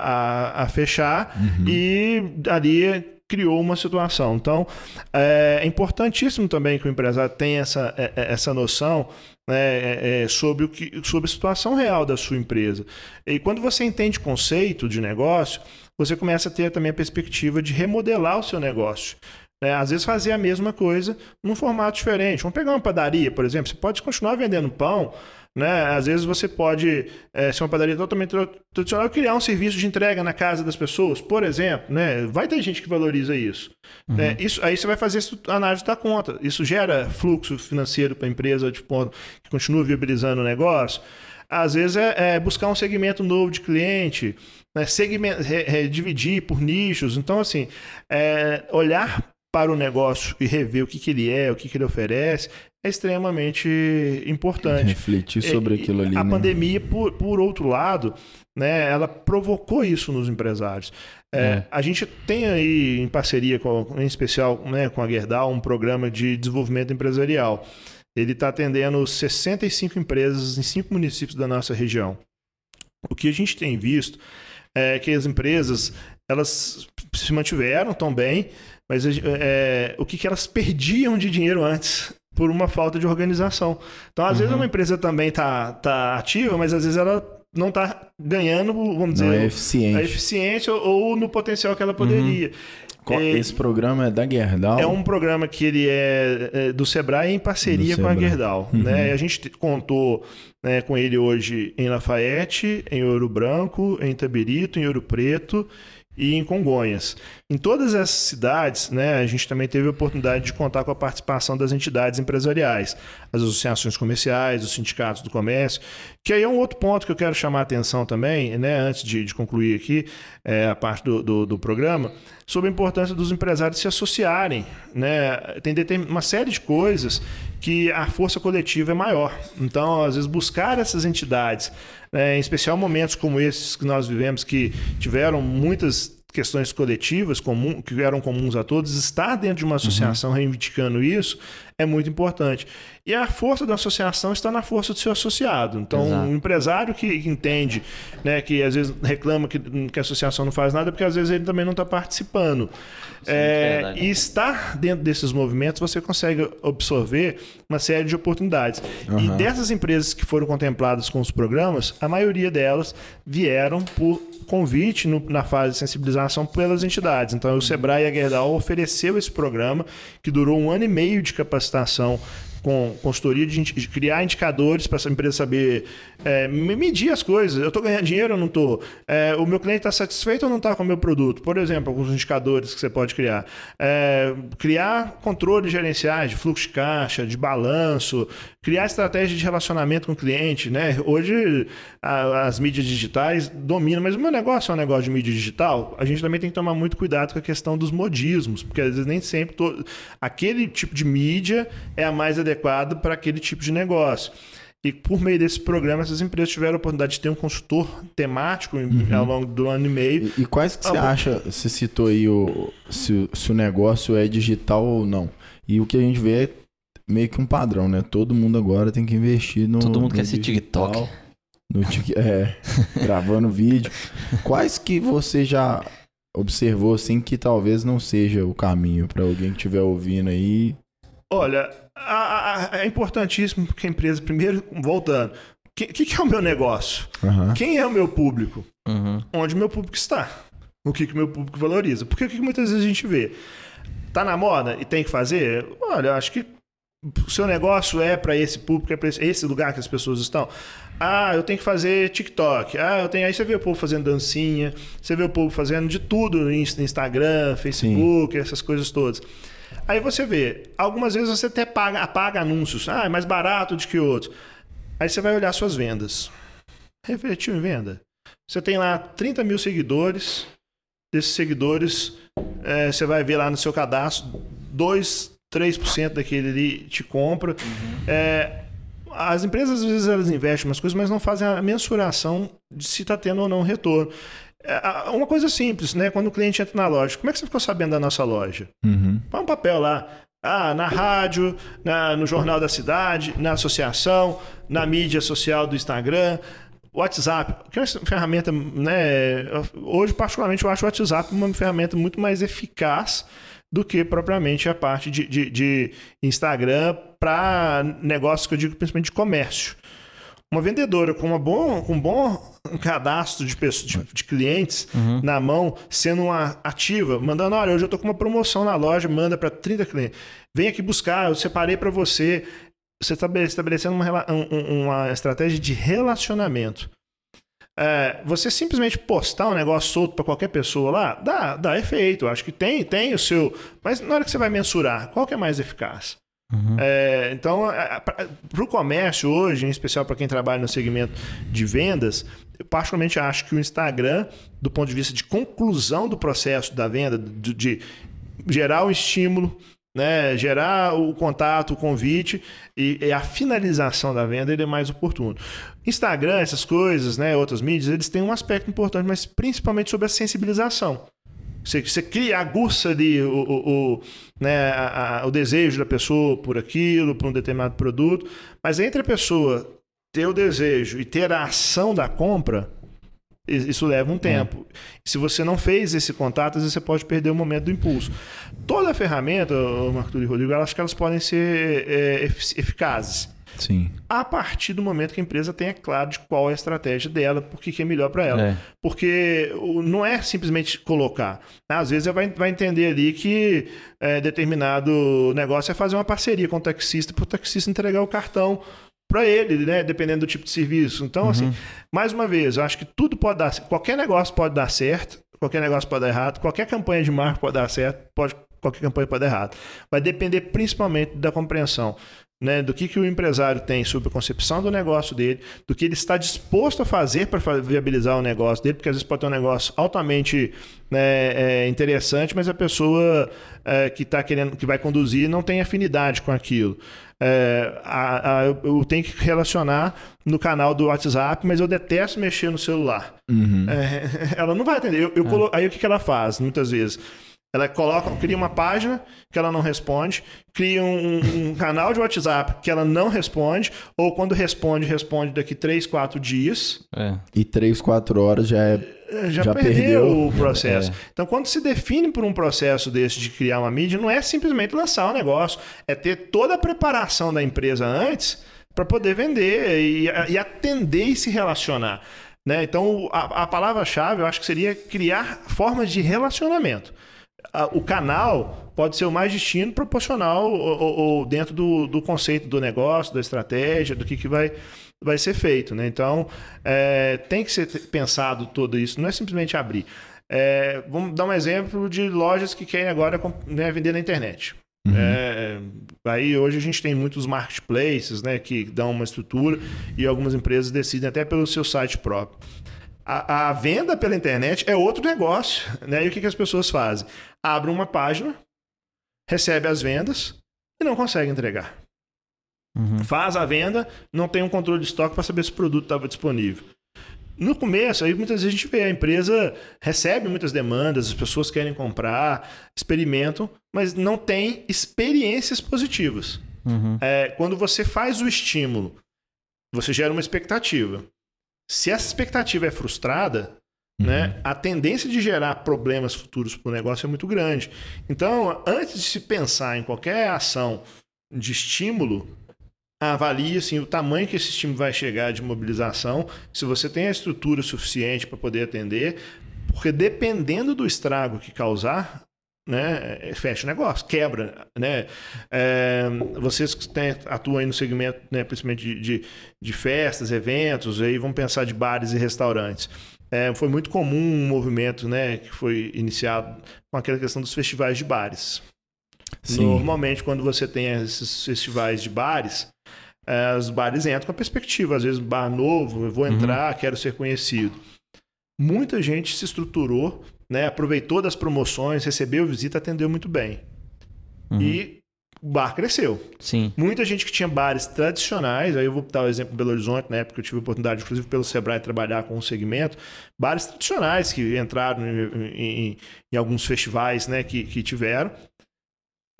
a- a fechar e ali criou uma situação. Então, é importantíssimo também que o empresário tenha essa, é, é, essa noção né, é, é, sobre, o que, sobre a situação real da sua empresa. E quando você entende conceito de negócio, você começa a ter também a perspectiva de remodelar o seu negócio. né? às vezes fazer a mesma coisa num formato diferente. Vamos pegar uma padaria, por exemplo. Você pode continuar vendendo pão, Né? Às vezes você pode é, ser uma padaria totalmente tradicional e criar um serviço de entrega na casa das pessoas, por exemplo. Né? Vai ter gente que valoriza isso. Uhum. Né? isso aí você vai fazer análise da conta. Isso gera fluxo financeiro para a empresa tipo, que continua viabilizando o negócio. Às vezes é, é buscar um segmento novo de cliente, né? segment, dividir por nichos. Então, assim, é, olhar para o negócio e rever o que, que ele é, o que, que ele oferece, é extremamente importante. Refletir sobre aquilo ali. A né? pandemia, por, por outro lado, né, ela provocou isso nos empresários. É, é. A gente tem aí, em parceria, com, em especial né, com a Gerdau, um programa de desenvolvimento empresarial. Ele está atendendo 65 empresas em cinco municípios da nossa região. O que a gente tem visto é que as empresas elas se mantiveram tão bem, mas é, o que, que elas perdiam de dinheiro antes por uma falta de organização. Então, às uhum. vezes, uma empresa também está tá ativa, mas às vezes ela não está ganhando, vamos dizer, não é eficiente. a eficiência ou, ou, no potencial que ela poderia. Uhum. Esse programa é da Gerdau? É um programa que ele é, é do Sebrae em parceria com a Gerdau. Uhum. Né? A gente contou né, com ele hoje em Lafayette, em Ouro Branco, em Tabirito, em Ouro Preto e em Congonhas. Em todas essas cidades, né, a gente também teve a oportunidade de contar com a participação das entidades empresariais, as associações comerciais, os sindicatos do comércio, que aí é um outro ponto que eu quero chamar a atenção também, né, antes de, de concluir aqui é, a parte do, do, do, programa, sobre a importância dos empresários se associarem. Né? Tem uma série de coisas que a força coletiva é maior. Então, às vezes, buscar essas entidades, né, em especial momentos como esses que nós vivemos, que tiveram muitas questões coletivas comum, que eram comuns a todos, estar dentro de uma associação uhum. reivindicando isso é muito importante. E a força da associação está na força do seu associado. Então, Exato. um empresário que, que, entende, né, que às vezes reclama que, que, a associação não faz nada, porque às vezes ele também não está participando. Sim, é, e estar dentro desses movimentos, você consegue absorver uma série de oportunidades. Uhum. E dessas empresas que foram contempladas com os programas, a maioria delas vieram por convite no, na fase de sensibilização pelas entidades. Então, o Sebrae e a Gerdau ofereceu esse programa que durou um ano e meio de capacitação estação com consultoria de, criar indicadores para essa empresa saber é, medir as coisas. Eu estou ganhando dinheiro ou não estou? É, o meu cliente está satisfeito ou não está com o meu produto? Por exemplo, alguns indicadores que você pode criar. É, criar controles gerenciais de fluxo de caixa, de balanço, criar estratégia de relacionamento com o cliente. Né? Hoje a, as mídias digitais dominam, mas o meu negócio é um negócio de mídia digital. A gente também tem que tomar muito cuidado com a questão dos modismos, porque às vezes nem sempre aquele tipo de mídia é a mais adequada adequado para aquele tipo de negócio. E por meio desse programa, essas empresas tiveram a oportunidade de ter um consultor temático uhum. ao longo do ano e meio. E, e quais que ah, você acha, você citou aí o, se, se, o negócio é digital ou não. E o que a gente vê é meio que um padrão, né? Todo mundo agora tem que investir no. Todo mundo no quer ser TikTok. No é, gravando vídeo. Quais que você já observou assim que talvez não seja o caminho para alguém que estiver ouvindo aí Olha, a, a, é importantíssimo que a empresa, primeiro, voltando, o que, que, é o meu negócio? Uhum. Quem é o meu público? Uhum. Onde o meu público está? O que, que o meu público valoriza? Porque o que, que muitas vezes a gente vê? Tá na moda e tem que fazer? Olha, acho que o seu negócio é para esse público, é para esse, esse, lugar que as pessoas estão. Ah, eu tenho que fazer TikTok. Ah, eu tenho. Aí você vê o povo fazendo dancinha, você vê o povo fazendo de tudo no Instagram, Facebook, Sim. essas coisas todas. Aí você vê, algumas vezes você até paga, apaga anúncios. Ah, é mais barato do que outros. Aí você vai olhar suas vendas. Refletiu em venda. Você tem lá 30 mil seguidores. Desses seguidores, é, você vai ver lá no seu cadastro, 2, 3% daquele ali te compra. Uhum. É, as empresas, às vezes, elas investem umas coisas, mas não fazem a mensuração de se está tendo ou não retorno. É, uma coisa simples, né? Quando o cliente entra na loja, como é que você ficou sabendo da nossa loja? Uhum. Põe um papel lá. Ah, na rádio, na, no jornal da cidade, na associação, na mídia social do Instagram, WhatsApp, que é uma ferramenta, né? Hoje, particularmente, eu acho o WhatsApp uma ferramenta muito mais eficaz do que propriamente a parte de, de, de Instagram para negócios que eu digo principalmente de comércio. Uma vendedora com, uma bom, com um bom cadastro de, pessoas, de, de clientes uhum. na mão, sendo uma ativa, mandando: olha, hoje eu estou com uma promoção na loja, manda para 30 clientes. Vem aqui buscar, eu separei para você. você está estabelecendo uma, uma estratégia de relacionamento. É, você simplesmente postar um negócio solto para qualquer pessoa lá, dá, dá efeito. Acho que tem, tem o seu. Mas na hora que você vai mensurar, qual que é mais eficaz? Uhum. É, então, é, para o comércio hoje, em especial para quem trabalha no segmento de vendas, eu particularmente acho que o Instagram, do ponto de vista de conclusão do processo da venda, de, de gerar um estímulo, né, gerar o contato, o convite e, e, a finalização da venda ele é mais oportuno. Instagram, essas coisas, né, outras mídias, eles têm um aspecto importante, mas principalmente sobre a sensibilização. Você, você cria, aguça ali o, o, o né, a, a, o desejo da pessoa por aquilo, por um determinado produto, mas entre a pessoa ter o desejo e ter a ação da compra, isso leva um tempo. É. Se você não fez esse contato, às vezes você pode perder o momento do impulso. Toda ferramenta, Marco e Rodrigo, eu acho que elas podem ser é, eficazes. Sim. A partir do momento que a empresa tenha claro de qual é a estratégia dela, por que é melhor para ela. É. Porque não é simplesmente colocar. Às vezes você vai, vai entender ali que é, determinado negócio é fazer uma parceria com o taxista para o taxista entregar o cartão para ele, né? Dependendo do tipo de serviço. Então, assim, uhum. assim, mais uma vez, eu acho que tudo pode dar, qualquer negócio pode dar certo, qualquer negócio pode dar errado, qualquer campanha de marca pode dar certo, pode, qualquer campanha pode dar errado. Vai depender principalmente da compreensão. Né, do que, que o empresário tem sobre a concepção do negócio dele, do que ele está disposto a fazer para viabilizar o negócio dele, porque às vezes pode ter um negócio altamente né, é, interessante, mas a pessoa é, que está querendo, que vai conduzir, não tem afinidade com aquilo é, a, a, eu tenho que relacionar no canal do WhatsApp, mas eu detesto mexer no celular. Uhum. É, ela não vai atender. Eu, eu é. colo... Aí o que, que ela faz, muitas vezes? Ela coloca, cria uma página que ela não responde, cria um, um, canal de WhatsApp que ela não responde, ou quando responde, responde daqui 3, 4 dias. É. E 3, 4 horas já é. Já, já perdeu, perdeu, o processo. É. Então, quando se define por um processo desse de criar uma mídia, não é simplesmente lançar o um negócio, é ter toda a preparação da empresa antes para poder vender e, e, atender e se relacionar. Né? Então, a, a palavra-chave eu acho que seria criar formas de relacionamento o canal pode ser o mais destino proporcional ou, ou dentro do, do, conceito do negócio, da estratégia, do que, que vai, vai ser feito. Né? Então, é, tem que ser pensado tudo isso, não é simplesmente abrir. É, vamos dar um exemplo de lojas que querem agora né, vender na internet. Uhum. É, aí hoje a gente tem muitos marketplaces né, que dão uma estrutura e algumas empresas decidem até pelo seu site próprio. A, a, venda pela internet é outro negócio. Né? E o que, que as pessoas fazem? Abrem uma página, recebe as vendas e não consegue entregar. Uhum. Faz a venda, não tem um controle de estoque para saber se o produto estava disponível. No começo, aí muitas vezes a gente vê a empresa recebe muitas demandas, as pessoas querem comprar, experimentam, mas não tem experiências positivas. Uhum. É, quando você faz o estímulo, você gera uma expectativa. Se essa expectativa é frustrada, uhum. né, a tendência de gerar problemas futuros para o negócio é muito grande. Então, antes de se pensar em qualquer ação de estímulo, avalie assim, o tamanho que esse estímulo vai chegar de mobilização, se você tem a estrutura suficiente para poder atender, porque dependendo do estrago que causar, né, é, fecha o negócio, quebra, né? É, vocês que atuam aí no segmento, né, principalmente de, de, de, festas, eventos, aí vão pensar de bares e restaurantes. É, foi muito comum um movimento, né, que foi iniciado com aquela questão dos festivais de bares. Sim. Normalmente, quando você tem esses festivais de bares, é, os bares entram com a perspectiva, às vezes bar novo, eu vou uhum. entrar, uhum. quero ser conhecido. Muita gente se estruturou né, aproveitou das promoções, recebeu visita, atendeu muito bem. Uhum. E o bar cresceu. Sim. Muita gente que tinha bares tradicionais, aí eu vou dar o exemplo do Belo Horizonte, na época eu tive a oportunidade, inclusive pelo Sebrae, trabalhar com um segmento, bares tradicionais que entraram em, em, em alguns festivais né, que, que tiveram.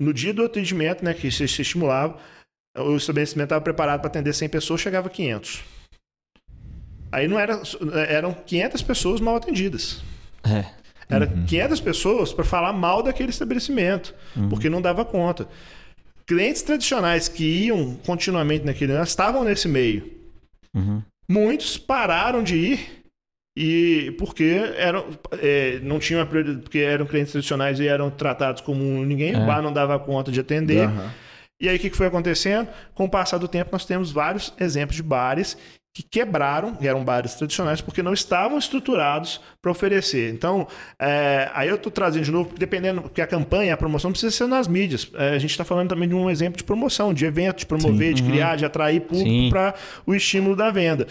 No dia do atendimento, né, que se, se estimulava, o estabelecimento estava preparado para atender 100 pessoas, chegava a 500. Aí não era, eram 500 pessoas mal atendidas. É. Era uhum. 500 pessoas para falar mal daquele estabelecimento, uhum. porque não dava conta. Clientes tradicionais que iam continuamente naquele estavam nesse meio. Uhum. Muitos pararam de ir e porque eram é, não tinham porque eram clientes tradicionais e eram tratados como ninguém, é. o bar não dava conta de atender. E aí o que foi acontecendo? Com o passar do tempo, nós temos vários exemplos de bares que quebraram, que eram bares tradicionais, porque não estavam estruturados para oferecer. Então, é, aí eu estou trazendo de novo, dependendo, porque a campanha, a promoção precisa ser nas mídias. É, a gente está falando também de um exemplo de promoção, de evento, de promover, Sim. de uhum. criar, de atrair público para o estímulo da venda.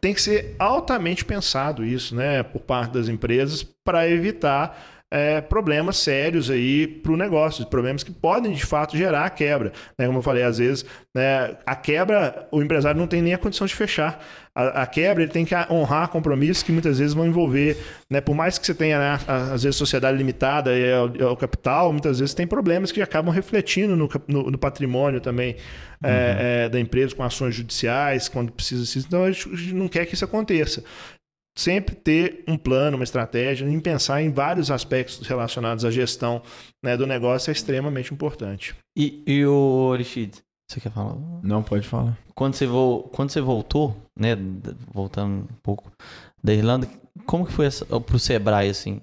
Tem que ser altamente pensado isso, né, por parte das empresas, para evitar é, problemas sérios aí para o negócio, problemas que podem de fato gerar a quebra. Né? Como eu falei, às vezes né, a quebra, o empresário não tem nem a condição de fechar. A, a, quebra ele tem que honrar compromissos que muitas vezes vão envolver, né, por mais que você tenha né, às vezes sociedade limitada e é o, é o, capital, muitas vezes tem problemas que acabam refletindo no, no, no patrimônio também é, uhum. é, é, da empresa com ações judiciais quando precisa. Então a gente não quer que isso aconteça sempre ter um plano, uma estratégia, em pensar em vários aspectos relacionados à gestão né, do negócio é extremamente importante. E, e o Orishid, você quer falar? Não, pode falar. Quando você, vo... Quando você voltou, né, voltando um pouco da Irlanda, como que foi para o Sebrae, assim?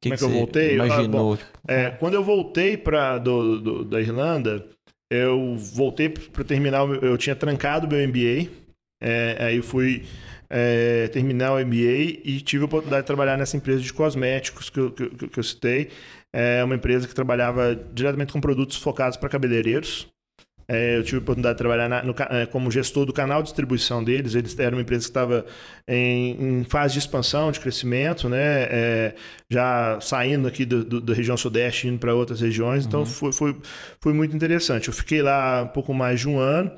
Que como é que, eu voltei? Imaginou? Ah, bom, tipo... é, quando eu voltei para do, do, da Irlanda, eu voltei para terminar, eu tinha trancado o meu MBA, é, aí fui é, terminar o MBA e tive a oportunidade de trabalhar nessa empresa de cosméticos que eu, que, que eu citei. É uma empresa que trabalhava diretamente com produtos focados para cabeleireiros. É, eu tive a oportunidade de trabalhar na, no, é, como gestor do canal de distribuição deles. Eles eram uma empresa que estava em, em fase de expansão, de crescimento, né? É, já saindo aqui do, do, da região sudeste, indo para outras regiões. Então, uhum. foi, foi, foi muito interessante. Eu fiquei lá um pouco mais de um ano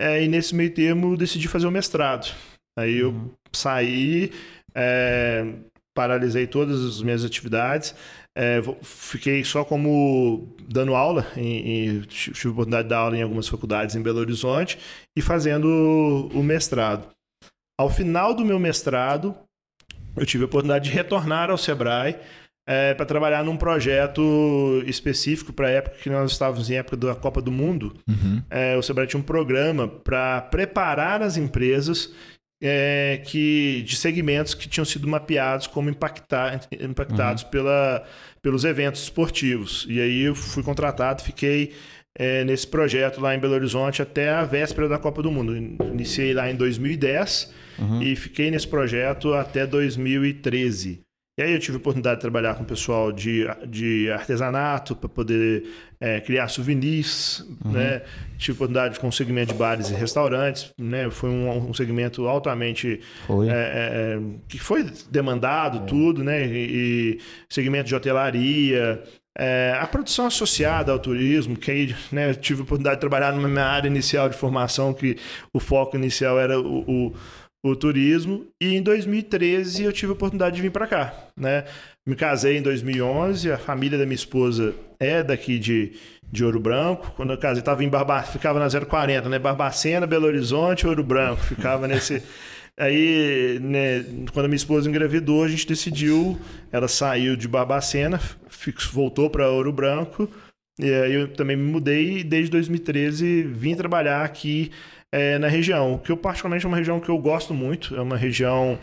é, e, nesse meio termo, decidi fazer o mestrado. Aí eu uhum. saí, é, paralisei todas as minhas atividades, é, fiquei só como dando aula, em, em, tive a oportunidade de dar aula em algumas faculdades em Belo Horizonte e fazendo o mestrado. Ao final do meu mestrado, eu tive a oportunidade de retornar ao Sebrae é, para trabalhar num projeto específico para a época que nós estávamos em época da Copa do Mundo. Uhum. O Sebrae tinha um programa para preparar as empresas é, que, de segmentos que tinham sido mapeados como impactar, impactados uhum. pela, pelos eventos esportivos. E aí eu fui contratado, fiquei é, nesse projeto lá em Belo Horizonte até a véspera da Copa do Mundo. Iniciei lá em 2010 uhum. e fiquei nesse projeto até 2013. E aí eu tive a oportunidade de trabalhar com o pessoal de, de artesanato para poder é, criar souvenirs, uhum. né? Tive a oportunidade com o segmento de bares e restaurantes, né? Foi um, um segmento altamente foi. É, é, é que foi demandado é. tudo, né? E, e, segmento de hotelaria, é, a produção associada ao turismo, que aí né, tive a oportunidade de trabalhar numa minha área inicial de formação, que o foco inicial era o, o o turismo e em 2013 eu tive a oportunidade de vir para cá, né? Me casei em 2011, a família da minha esposa é daqui de, de Ouro Branco. Quando eu casei, tava em Barba, ficava na 040, né? Barbacena, Belo Horizonte, Ouro Branco, ficava nesse Aí, né, quando a minha esposa engravidou, a gente decidiu, ela saiu de Barbacena, voltou para Ouro Branco, e aí eu também me mudei e desde 2013 vim trabalhar aqui é, na região. Que eu particularmente é uma região que eu gosto muito, é uma região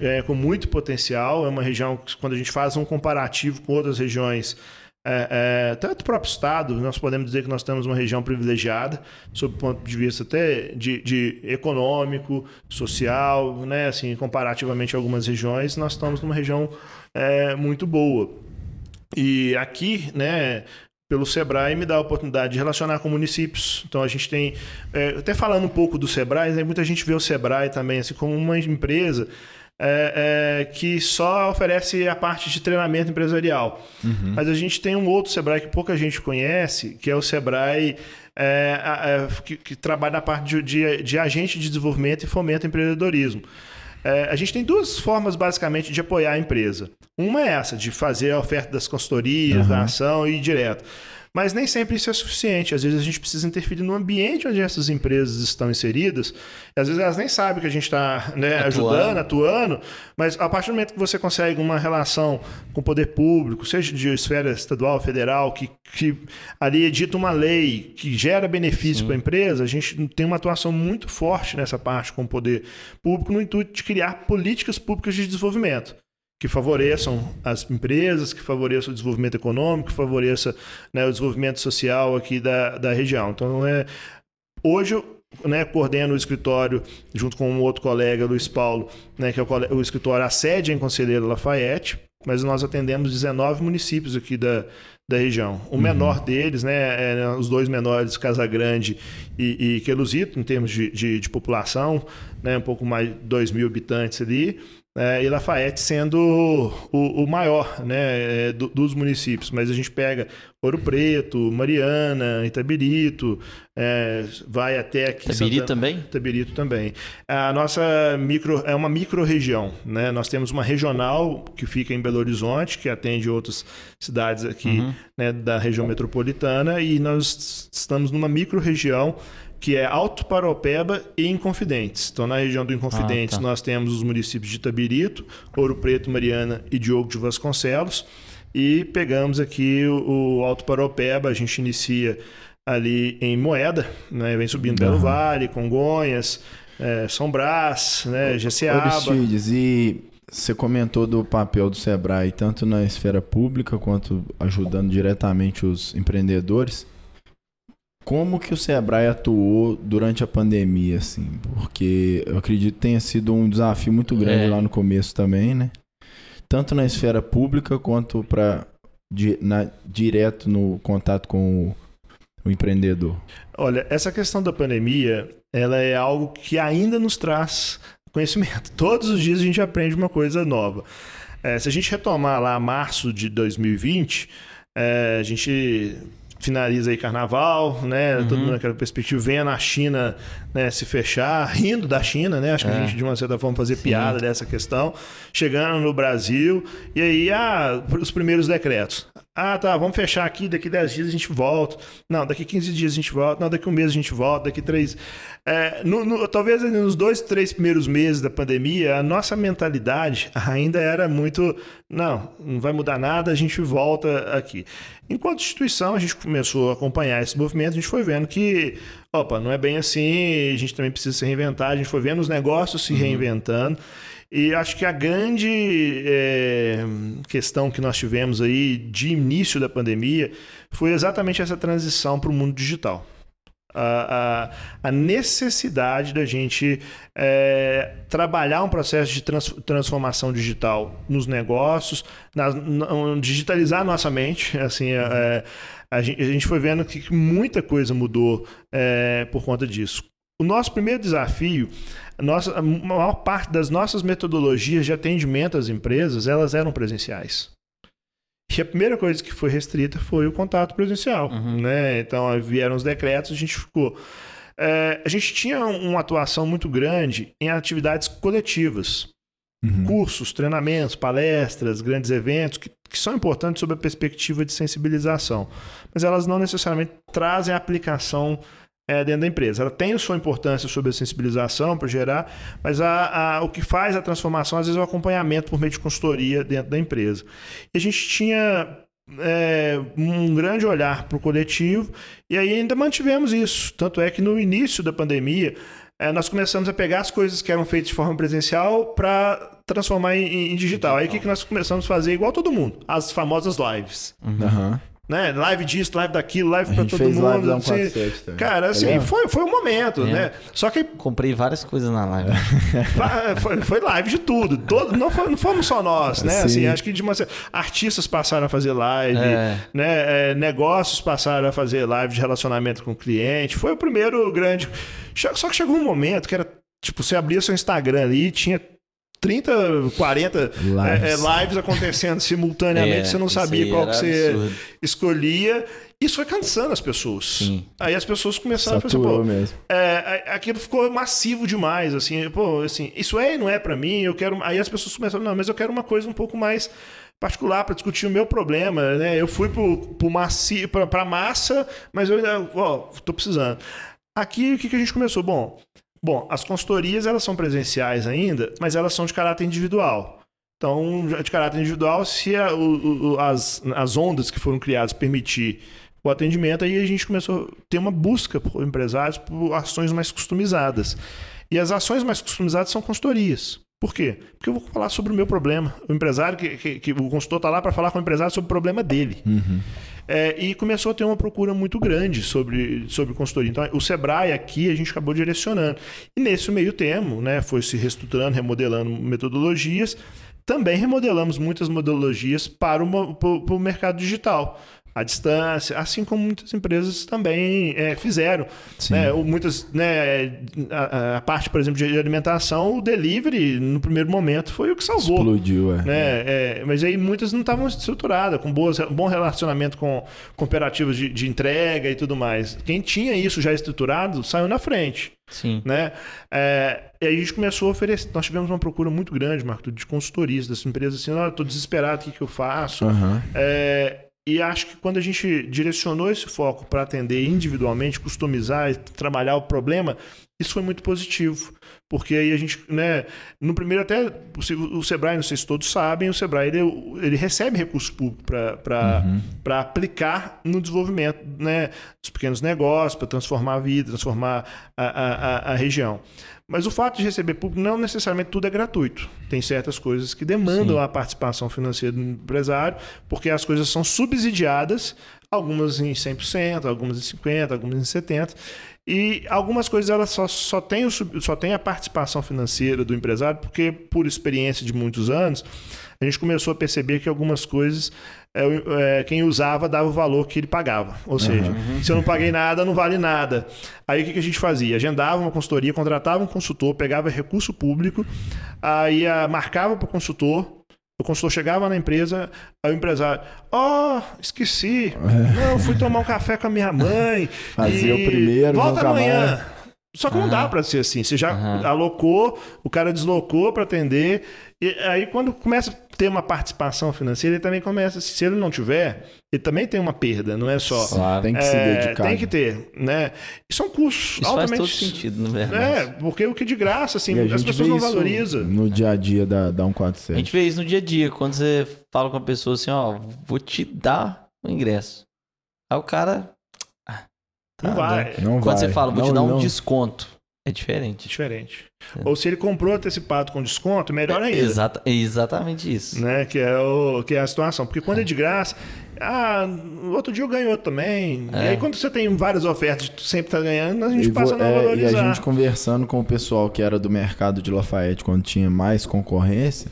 é, com muito potencial, é uma região que quando a gente faz um comparativo com outras regiões, é, é, tanto o próprio estado, nós podemos dizer que nós temos uma região privilegiada, sob o ponto de vista até de, de econômico, social, né? assim, comparativamente a algumas regiões, nós estamos numa região é, muito boa. E aqui, né, pelo Sebrae me dá a oportunidade de relacionar com municípios. Então a gente tem, é, até falando um pouco do Sebrae, né, muita gente vê o Sebrae também assim como uma empresa é, é, que só oferece a parte de treinamento empresarial. Uhum. Mas a gente tem um outro Sebrae que pouca gente conhece, que é o Sebrae é, que, que, trabalha na parte de, de, de agente de desenvolvimento e fomento ao empreendedorismo. É, a gente tem duas formas, basicamente, de apoiar a empresa. Uma é essa, de fazer a oferta das consultorias, uhum. da ação e ir direto. Mas nem sempre isso é suficiente. Às vezes a gente precisa interferir no ambiente onde essas empresas estão inseridas. E às vezes elas nem sabem que a gente está né, ajudando, atuando, mas a partir do momento que você consegue uma relação com o poder público, seja de esfera estadual, federal, que, que ali edita uma lei que gera benefício para a empresa, a gente tem uma atuação muito forte nessa parte com o poder público no intuito de criar políticas públicas de desenvolvimento. Que favoreçam as empresas, que favoreçam o desenvolvimento econômico, que favoreça né, o desenvolvimento social aqui da, da região. Então, é, hoje eu né, coordeno o escritório junto com um outro colega, Luiz Paulo, né, que é o, o escritório a sede em Conselheiro Lafayette, mas nós atendemos 19 municípios aqui da, da região. O uhum. menor deles, né, é, né, os dois menores, Casagrande e, e Queluzito, em termos de, de, de população, né, um pouco mais de 2 mil habitantes ali é, e Lafayette sendo o, o maior né, é, do, dos municípios. Mas a gente pega Ouro Preto, Mariana, Itabirito, é, vai até aqui. Itabirito também? Itabirito também. A nossa micro é uma micro-região. Né? Nós temos uma regional que fica em Belo Horizonte, que atende outras cidades aqui uhum. né, da região metropolitana, e nós estamos numa micro-região que é Alto Paropeba e Inconfidentes. Então, na região do Inconfidentes, ah, tá. nós temos os municípios de Itabirito, Ouro Preto, Mariana e Diogo de Vasconcelos. E pegamos aqui o, o Alto Paropeba, a gente inicia ali em Moeda, né? vem subindo uhum. Belo Vale, Congonhas, é, São Brás, né? Aristides, e você comentou do papel do Sebrae, tanto na esfera pública quanto ajudando diretamente os empreendedores. Como que o Sebrae atuou durante a pandemia, assim? Porque eu acredito que tenha sido um desafio muito grande é. lá no começo também, né? Tanto na esfera pública quanto para direto no contato com o, o empreendedor. Olha, essa questão da pandemia, ela é algo que ainda nos traz conhecimento. Todos os dias a gente aprende uma coisa nova. É, se a gente retomar lá março de 2020, é, a gente finaliza aí carnaval, né? Uhum. Todo mundo naquela perspectiva, venha na China né, se fechar, rindo da China, né? Acho que é. a gente, de uma certa forma, fazer Sim. piada dessa questão. Chegando no Brasil, e aí, ah, os primeiros decretos. Ah, tá, vamos fechar aqui, daqui 10 dias a gente volta. Não, daqui 15 dias a gente volta. Não, daqui um mês a gente volta, daqui três. É, no, no, talvez nos dois, três primeiros meses da pandemia, a nossa mentalidade ainda era muito. Não, não vai mudar nada, a gente volta aqui. Enquanto instituição, a gente começou a acompanhar esse movimento, a gente foi vendo que, opa, não é bem assim, a gente também precisa se reinventar, a gente foi vendo os negócios se uhum. reinventando. E acho que a grande é, questão que nós tivemos aí de início da pandemia foi exatamente essa transição para o mundo digital. A, a, a, necessidade da gente é, trabalhar um processo de trans, transformação digital nos negócios, na, na, digitalizar a nossa mente. Assim, é, a, gente, a, gente, foi vendo que muita coisa mudou é, por conta disso. O nosso primeiro desafio nossa, a maior parte das nossas metodologias de atendimento às empresas, elas eram presenciais. E a primeira coisa que foi restrita foi o contato presencial. Uhum. Né? Então vieram os decretos, a gente ficou. É, a gente tinha uma atuação muito grande em atividades coletivas. Uhum. Cursos, treinamentos, palestras, grandes eventos, que, que são importantes sob a perspectiva de sensibilização. Mas elas não necessariamente trazem a aplicação é, dentro da empresa. Ela tem sua importância sobre a sensibilização para gerar, mas a, a, o que faz a transformação, às vezes, é o acompanhamento por meio de consultoria dentro da empresa. E a gente tinha é, um grande olhar para o coletivo e aí ainda mantivemos isso. Tanto é que no início da pandemia, é, nós começamos a pegar as coisas que eram feitas de forma presencial para transformar em, em digital. Aí o que, que nós começamos a fazer? Igual todo mundo, as famosas lives. Uhum né? Live disso, live daquilo, live para todo mundo. Live assim, cara, assim, é foi, foi um momento, é. né? Só que. Comprei várias coisas na live. foi, foi live de tudo. Todo, não, foi, não fomos só nós, né? Assim, acho que de uma, artistas passaram a fazer live, é. né? É, negócios passaram a fazer live de relacionamento com o cliente. Foi o primeiro grande. Só que chegou um momento que era. Tipo, você abria seu Instagram ali e tinha 30, 40 lives, é, é, lives acontecendo simultaneamente, é, você não sabia qual que você absurdo. escolhia. Isso foi cansando as pessoas. Sim. Aí as pessoas começaram Saturou a pensar, mesmo. É, aquilo ficou massivo demais, assim, pô, assim, isso é e não é para mim, eu quero. Aí as pessoas começaram, não, mas eu quero uma coisa um pouco mais particular para discutir o meu problema, né? Eu fui para para massa, mas eu ainda, ó, tô precisando. Aqui o que, que a gente começou? Bom, Bom, as consultorias elas são presenciais ainda, mas elas são de caráter individual. Então, de caráter individual, se a, o, o, as, as ondas que foram criadas permitir o atendimento, aí a gente começou a ter uma busca por empresários por ações mais customizadas. E as ações mais customizadas são consultorias. Por quê? Porque eu vou falar sobre o meu problema. O empresário, que, que, que o consultor está lá para falar com o empresário sobre o problema dele. Uhum. É, e começou a ter uma procura muito grande sobre, sobre consultoria. Então, o Sebrae aqui a gente acabou direcionando. E nesse meio termo, né, foi se reestruturando, remodelando metodologias. Também remodelamos muitas metodologias para o, para o mercado digital à distância, assim como muitas empresas também é, fizeram. Né? Muitas, né, a, a, parte, por exemplo, de alimentação, o delivery, no primeiro momento, foi o que salvou. Explodiu, é. Né? É, mas aí muitas não estavam estruturadas, com boas, bom relacionamento com cooperativas de, de entrega e tudo mais. Quem tinha isso já estruturado saiu na frente. Sim. Né? É, e aí a gente começou a oferecer. Nós tivemos uma procura muito grande, Marco, de consultorias das empresas assim: olha, estou desesperado, o que, que eu faço? Uhum. É, e acho que quando a gente direcionou esse foco para atender individualmente, customizar e trabalhar o problema, isso foi muito positivo. Porque aí a gente, né, no primeiro até, o Sebrae, não sei se todos sabem, o Sebrae ele, ele recebe recursos públicos para uhum. aplicar no desenvolvimento né, dos pequenos negócios, para transformar a vida, transformar a, a, a, região. Mas o fato de receber público não necessariamente tudo é gratuito. Tem certas coisas que demandam Sim. a participação financeira do empresário, porque as coisas são subsidiadas, algumas em 100%, algumas em 50%, algumas em 70%. E algumas coisas elas só, só, tem o, só tem a participação financeira do empresário, porque por experiência de muitos anos, a gente começou a perceber que algumas coisas é, é, quem usava dava o valor que ele pagava. Ou seja, uhum. se eu não paguei nada, não vale nada. Aí o que, que a gente fazia? Agendava uma consultoria, contratava um consultor, pegava recurso público, aí a, marcava para o consultor, o consultor chegava na empresa, aí o empresário, ó, oh, esqueci. É. Não, fui tomar um café com a minha mãe. Fazia o primeiro, volta amanhã. Só que uhum. não dá para ser assim. Você já uhum. alocou, o cara deslocou para atender. E aí, quando começa ter uma participação financeira, ele também começa. Se ele não tiver, ele também tem uma perda, não é só. Claro. Tem que é, se dedicar. Tem que ter, né? E são custos isso altamente. Faz todo sentido, na verdade. É, porque o que de graça, assim, as pessoas não valorizam. No dia a dia da, da 147. A gente vê isso no dia a dia, quando você fala com a pessoa assim, ó, vou te dar o ingresso. Aí o cara. Ah, tá, não vai. Não quando vai. você fala, vou não, te dar não. um desconto. É diferente. Diferente. É. Ou se ele comprou antecipado com desconto, melhor ainda. Exata, exatamente isso. Né? Que, é o, que é a situação. Porque quando é de graça, ah, outro dia eu ganho outro também. É. E aí quando você tem várias ofertas, tu sempre tá ganhando, a gente e passa a não é, valorizar. E a gente conversando com o pessoal que era do mercado de Lafayette, quando tinha mais concorrência,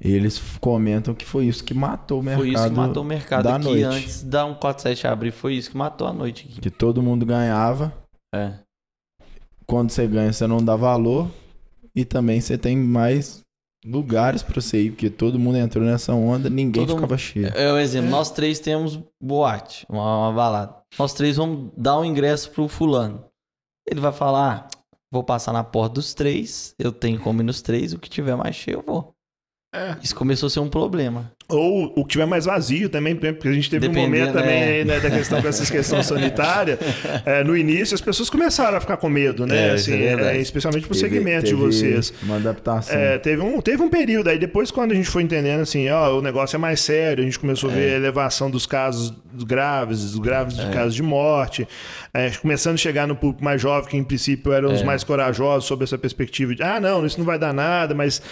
eles comentam que foi isso que matou o mercado. Foi isso que matou o mercado da aqui noite. antes da 147 abrir. Foi isso que matou a noite aqui. Que todo mundo ganhava. É quando você ganha, você não dá valor. E também você tem mais lugares para você ir, porque todo mundo entrou nessa onda, ninguém todo ficava cheio. É o exemplo, nós três temos boate, uma, uma, balada. Nós três vamos dar um ingresso pro fulano. Ele vai falar, ah, vou passar na porta dos três, eu tenho como ir nos três, o que tiver mais cheio eu vou. É. Isso começou a ser um problema. Ou o que tiver mais vazio também, porque a gente teve um momento também é. né, da questão com essa questão sanitária. É, no início, as pessoas começaram a ficar com medo, né? É, assim, é, especialmente pro teve, segmento teve de vocês. Uma adaptação. É, teve, um, teve um período aí, depois, quando a gente foi entendendo assim, ó, o negócio é mais sério, a gente começou a ver a elevação dos casos graves, dos graves de casos de morte, começando a chegar no público mais jovem, que em princípio eram os mais corajosos sobre essa perspectiva de, ah, não, isso não vai dar nada, mas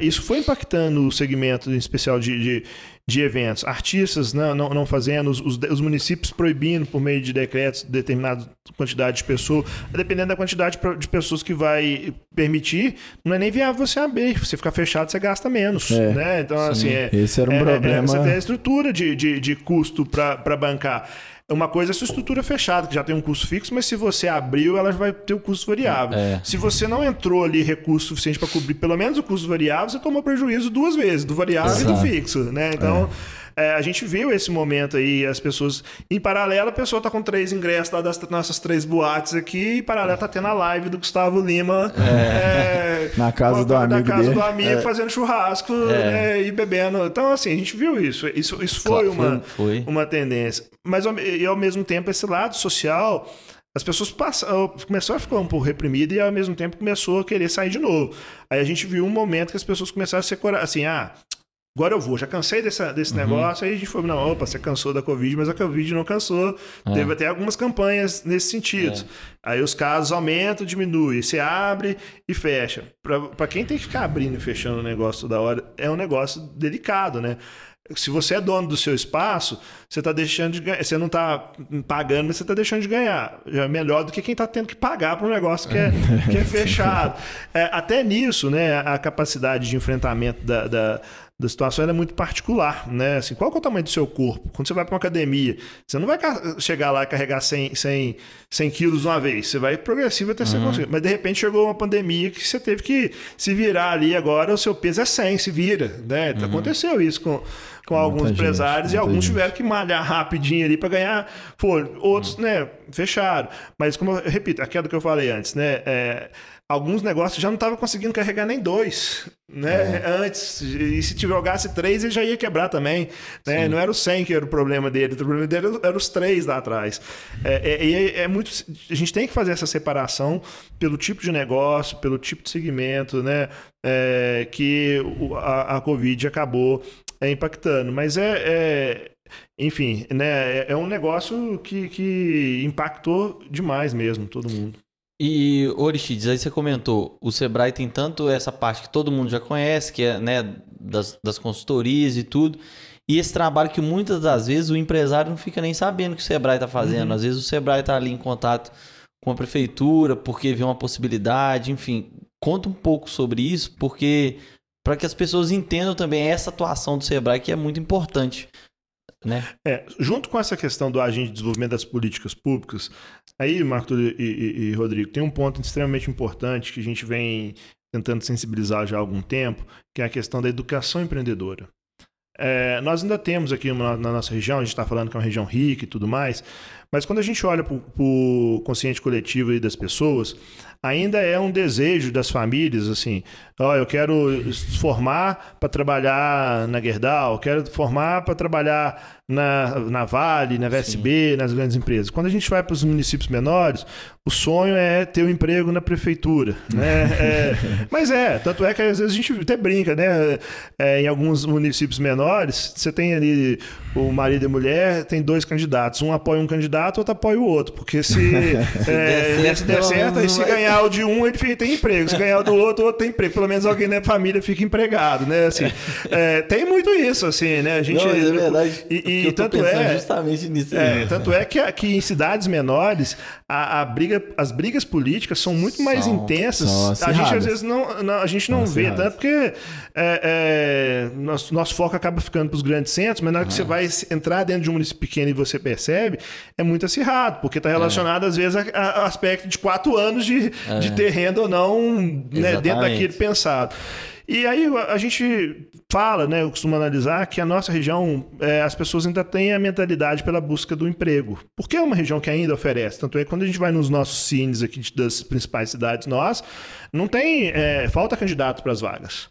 isso foi impactando o segmento, em especial de, de, de eventos. Artistas não, não, não fazendo, os, os, municípios proibindo por meio de decretos determinada quantidade de pessoas, dependendo da quantidade de pessoas que vai permitir, não é nem viável você abrir. Você ficar fechado, você gasta menos. É, né? Então, sim. assim, é, esse era um é, problema. É, você tem a estrutura de, de, de custo para bancar. Uma coisa é sua estrutura fechada, que já tem um custo fixo, mas se você abriu, ela vai ter o um custo variável. É. Se você não entrou ali recurso suficiente para cobrir pelo menos o custo variável, você tomou prejuízo duas vezes, do variável Exato. e do fixo, né? Então, é. É, a gente viu esse momento aí, as pessoas. Em paralelo, a pessoa tá com três ingressos lá das nossas três boates aqui, e em paralelo tá tendo a live do Gustavo Lima. É, na casa do amigo. Na casa dele. do amigo, é. fazendo churrasco é. né, e bebendo. Então, assim, a gente viu isso. Isso, isso foi, claro, uma, foi. uma tendência. Mas e ao mesmo tempo, esse lado social as pessoas passaram, começaram a ficar um pouco reprimidas e ao mesmo tempo começou a querer sair de novo. Aí a gente viu um momento que as pessoas começaram a ser assim, ah, Agora eu vou, já cansei dessa, desse Uhum. negócio. Aí a gente foi, não, opa, você cansou da Covid, mas a Covid não cansou. É. Teve até algumas campanhas nesse sentido. Aí os casos aumentam, diminuem. Você abre e fecha. Para quem tem que ficar abrindo e fechando o negócio toda hora, é um negócio delicado, né? Se você é dono do seu espaço, você tá deixando de ganhar. Você não tá pagando, mas você tá deixando de ganhar. Já é melhor do que quem tá tendo que pagar para um negócio que é, que é fechado. É, até nisso, né, a capacidade de enfrentamento da, da, da situação é muito particular, né? Assim, qual é o tamanho do seu corpo? Quando você vai para uma academia, você não vai chegar lá e carregar 100, 100, 100 quilos de uma vez. Você vai progressivo até você conseguir. Mas de repente chegou uma pandemia que você teve que se virar ali agora, o seu peso é 100, se vira, né? Aconteceu isso com, com alguns gente, empresários e alguns gente. tiveram que malhar rapidinho ali para ganhar folha. Outros, né, fecharam. Mas como eu repito, aquilo que eu falei antes, né? é, alguns negócios já não estavam conseguindo carregar nem dois, né? Antes. E se jogasse três, ele já ia quebrar também. Né? Não era o 100 que era o problema dele, o problema dele era- os três lá atrás. É, é, e é, é muito. A gente tem que fazer essa separação pelo tipo de negócio, pelo tipo de segmento, né? É, que a, a Covid acabou é, impactando. Mas é, é- enfim, né? É, é um negócio que, que impactou demais mesmo, todo mundo. E, Orichides, aí você comentou, o Sebrae tem tanto essa parte que todo mundo já conhece, que é né, das, das consultorias e tudo, e esse trabalho que muitas das vezes o empresário não fica nem sabendo que o Sebrae está fazendo. Uhum. Às vezes o Sebrae está ali em contato com a prefeitura, porque vê uma possibilidade, enfim. Conta um pouco sobre isso, porque para que as pessoas entendam também essa atuação do Sebrae, que é muito importante. Né? É, junto com essa questão do agente de desenvolvimento das políticas públicas, aí, Marco e, e- e Rodrigo, tem um ponto extremamente importante que a gente vem tentando sensibilizar já há algum tempo, que é a questão da educação empreendedora. É, nós ainda temos aqui uma- na nossa região, a gente está falando que é uma região rica e tudo mais, mas quando a gente olha para o consciente coletivo das pessoas, ainda é um desejo das famílias, assim, ó, eu quero formar para trabalhar na Gerdau, quero formar para trabalhar na, na Vale, na VSB, nas grandes empresas. Quando a gente vai para os municípios menores, o sonho é ter um emprego na prefeitura, né? É, mas é, tanto é que às vezes a gente até brinca, né? É, em alguns municípios menores, você tem ali o marido e a mulher, tem dois candidatos, um apoia um candidato, outro apoia o outro, porque se, é, der se certo, der pelo certo, aí menos se não vai- ganhar o de um, ele tem emprego, se ganhar o do outro, o outro tem emprego, pelo menos alguém na família fica empregado, né? Assim, é, tem muito isso, assim, né? A gente, Não, é verdade. E, e tanto é, justamente nisso. é, tanto é que, que em cidades menores a, a briga, as brigas políticas são muito mais São. intensas. São a gente às vezes não, não- a gente não São vê acirradas. tanto porque é, é, nosso, nosso foco acaba ficando para os grandes centros, mas na hora que você vai entrar dentro de um município pequeno e você percebe, é muito acirrado, porque está relacionado às vezes a, aspecto de quatro anos de, de ter renda ou não né, dentro daquele pensado. E aí a gente fala, né, eu costumo analisar que a nossa região, é, as pessoas ainda têm a mentalidade pela busca do emprego. Porque é uma região que ainda oferece. Tanto é que quando a gente vai nos nossos cines aqui das principais cidades, nós, não tem, é, falta candidato para as vagas.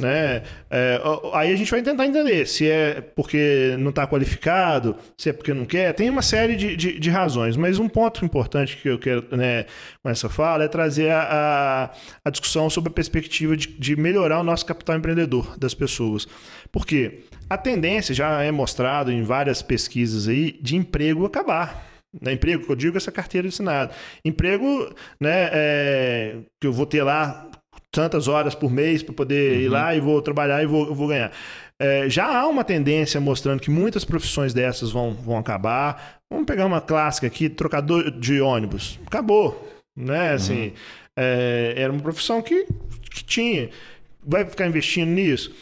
Né? É, aí a gente vai tentar entender se é porque não está qualificado, se é porque não quer. Tem uma série de, de, de razões, mas um ponto importante que eu quero né, com essa fala é trazer a, a, a discussão sobre a perspectiva de, de melhorar o nosso capital empreendedor das pessoas. Por quê? A tendência já é mostrado em várias pesquisas aí de emprego acabar. Né, emprego, que eu digo, essa carteira assinada. Emprego, né, é, que eu vou ter lá tantas horas por mês para poder ir lá e vou trabalhar e vou, vou ganhar. É, já há uma tendência mostrando que muitas profissões dessas vão, vão acabar. Vamos pegar uma clássica aqui, trocador de ônibus. Acabou. Né? Assim, é, era uma profissão que, que tinha. Vai ficar investindo nisso?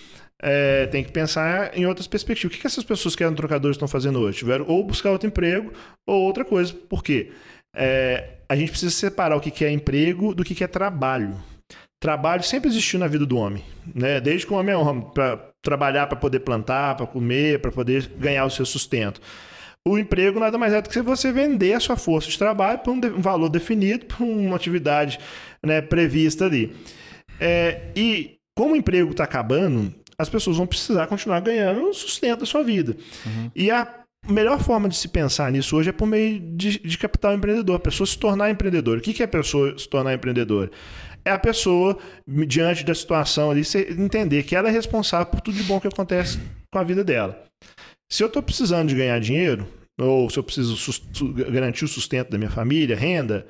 É, tem que pensar em outras perspectivas. O que, que essas pessoas que eram trocadores estão fazendo hoje? Tiveram ou buscar outro emprego ou outra coisa. Por quê? É, a gente precisa separar o que, que é emprego do que, que é trabalho. Trabalho sempre existiu na vida do homem, né? Desde que o homem é homem, para trabalhar para poder plantar, para comer, para poder ganhar o seu sustento. O emprego nada mais é do que você vender a sua força de trabalho por um, valor definido, por uma atividade né, prevista ali. É, e como o emprego está acabando, as pessoas vão precisar continuar ganhando o sustento da sua vida. E a melhor forma de se pensar nisso hoje é por meio de, de capital empreendedor, a pessoa se tornar empreendedora. O que que é a pessoa se tornar empreendedora? É a pessoa, diante da situação ali, entender que ela é responsável por tudo de bom que acontece com a vida dela. Se eu estou precisando de ganhar dinheiro, ou se eu preciso garantir o sustento da minha família, renda,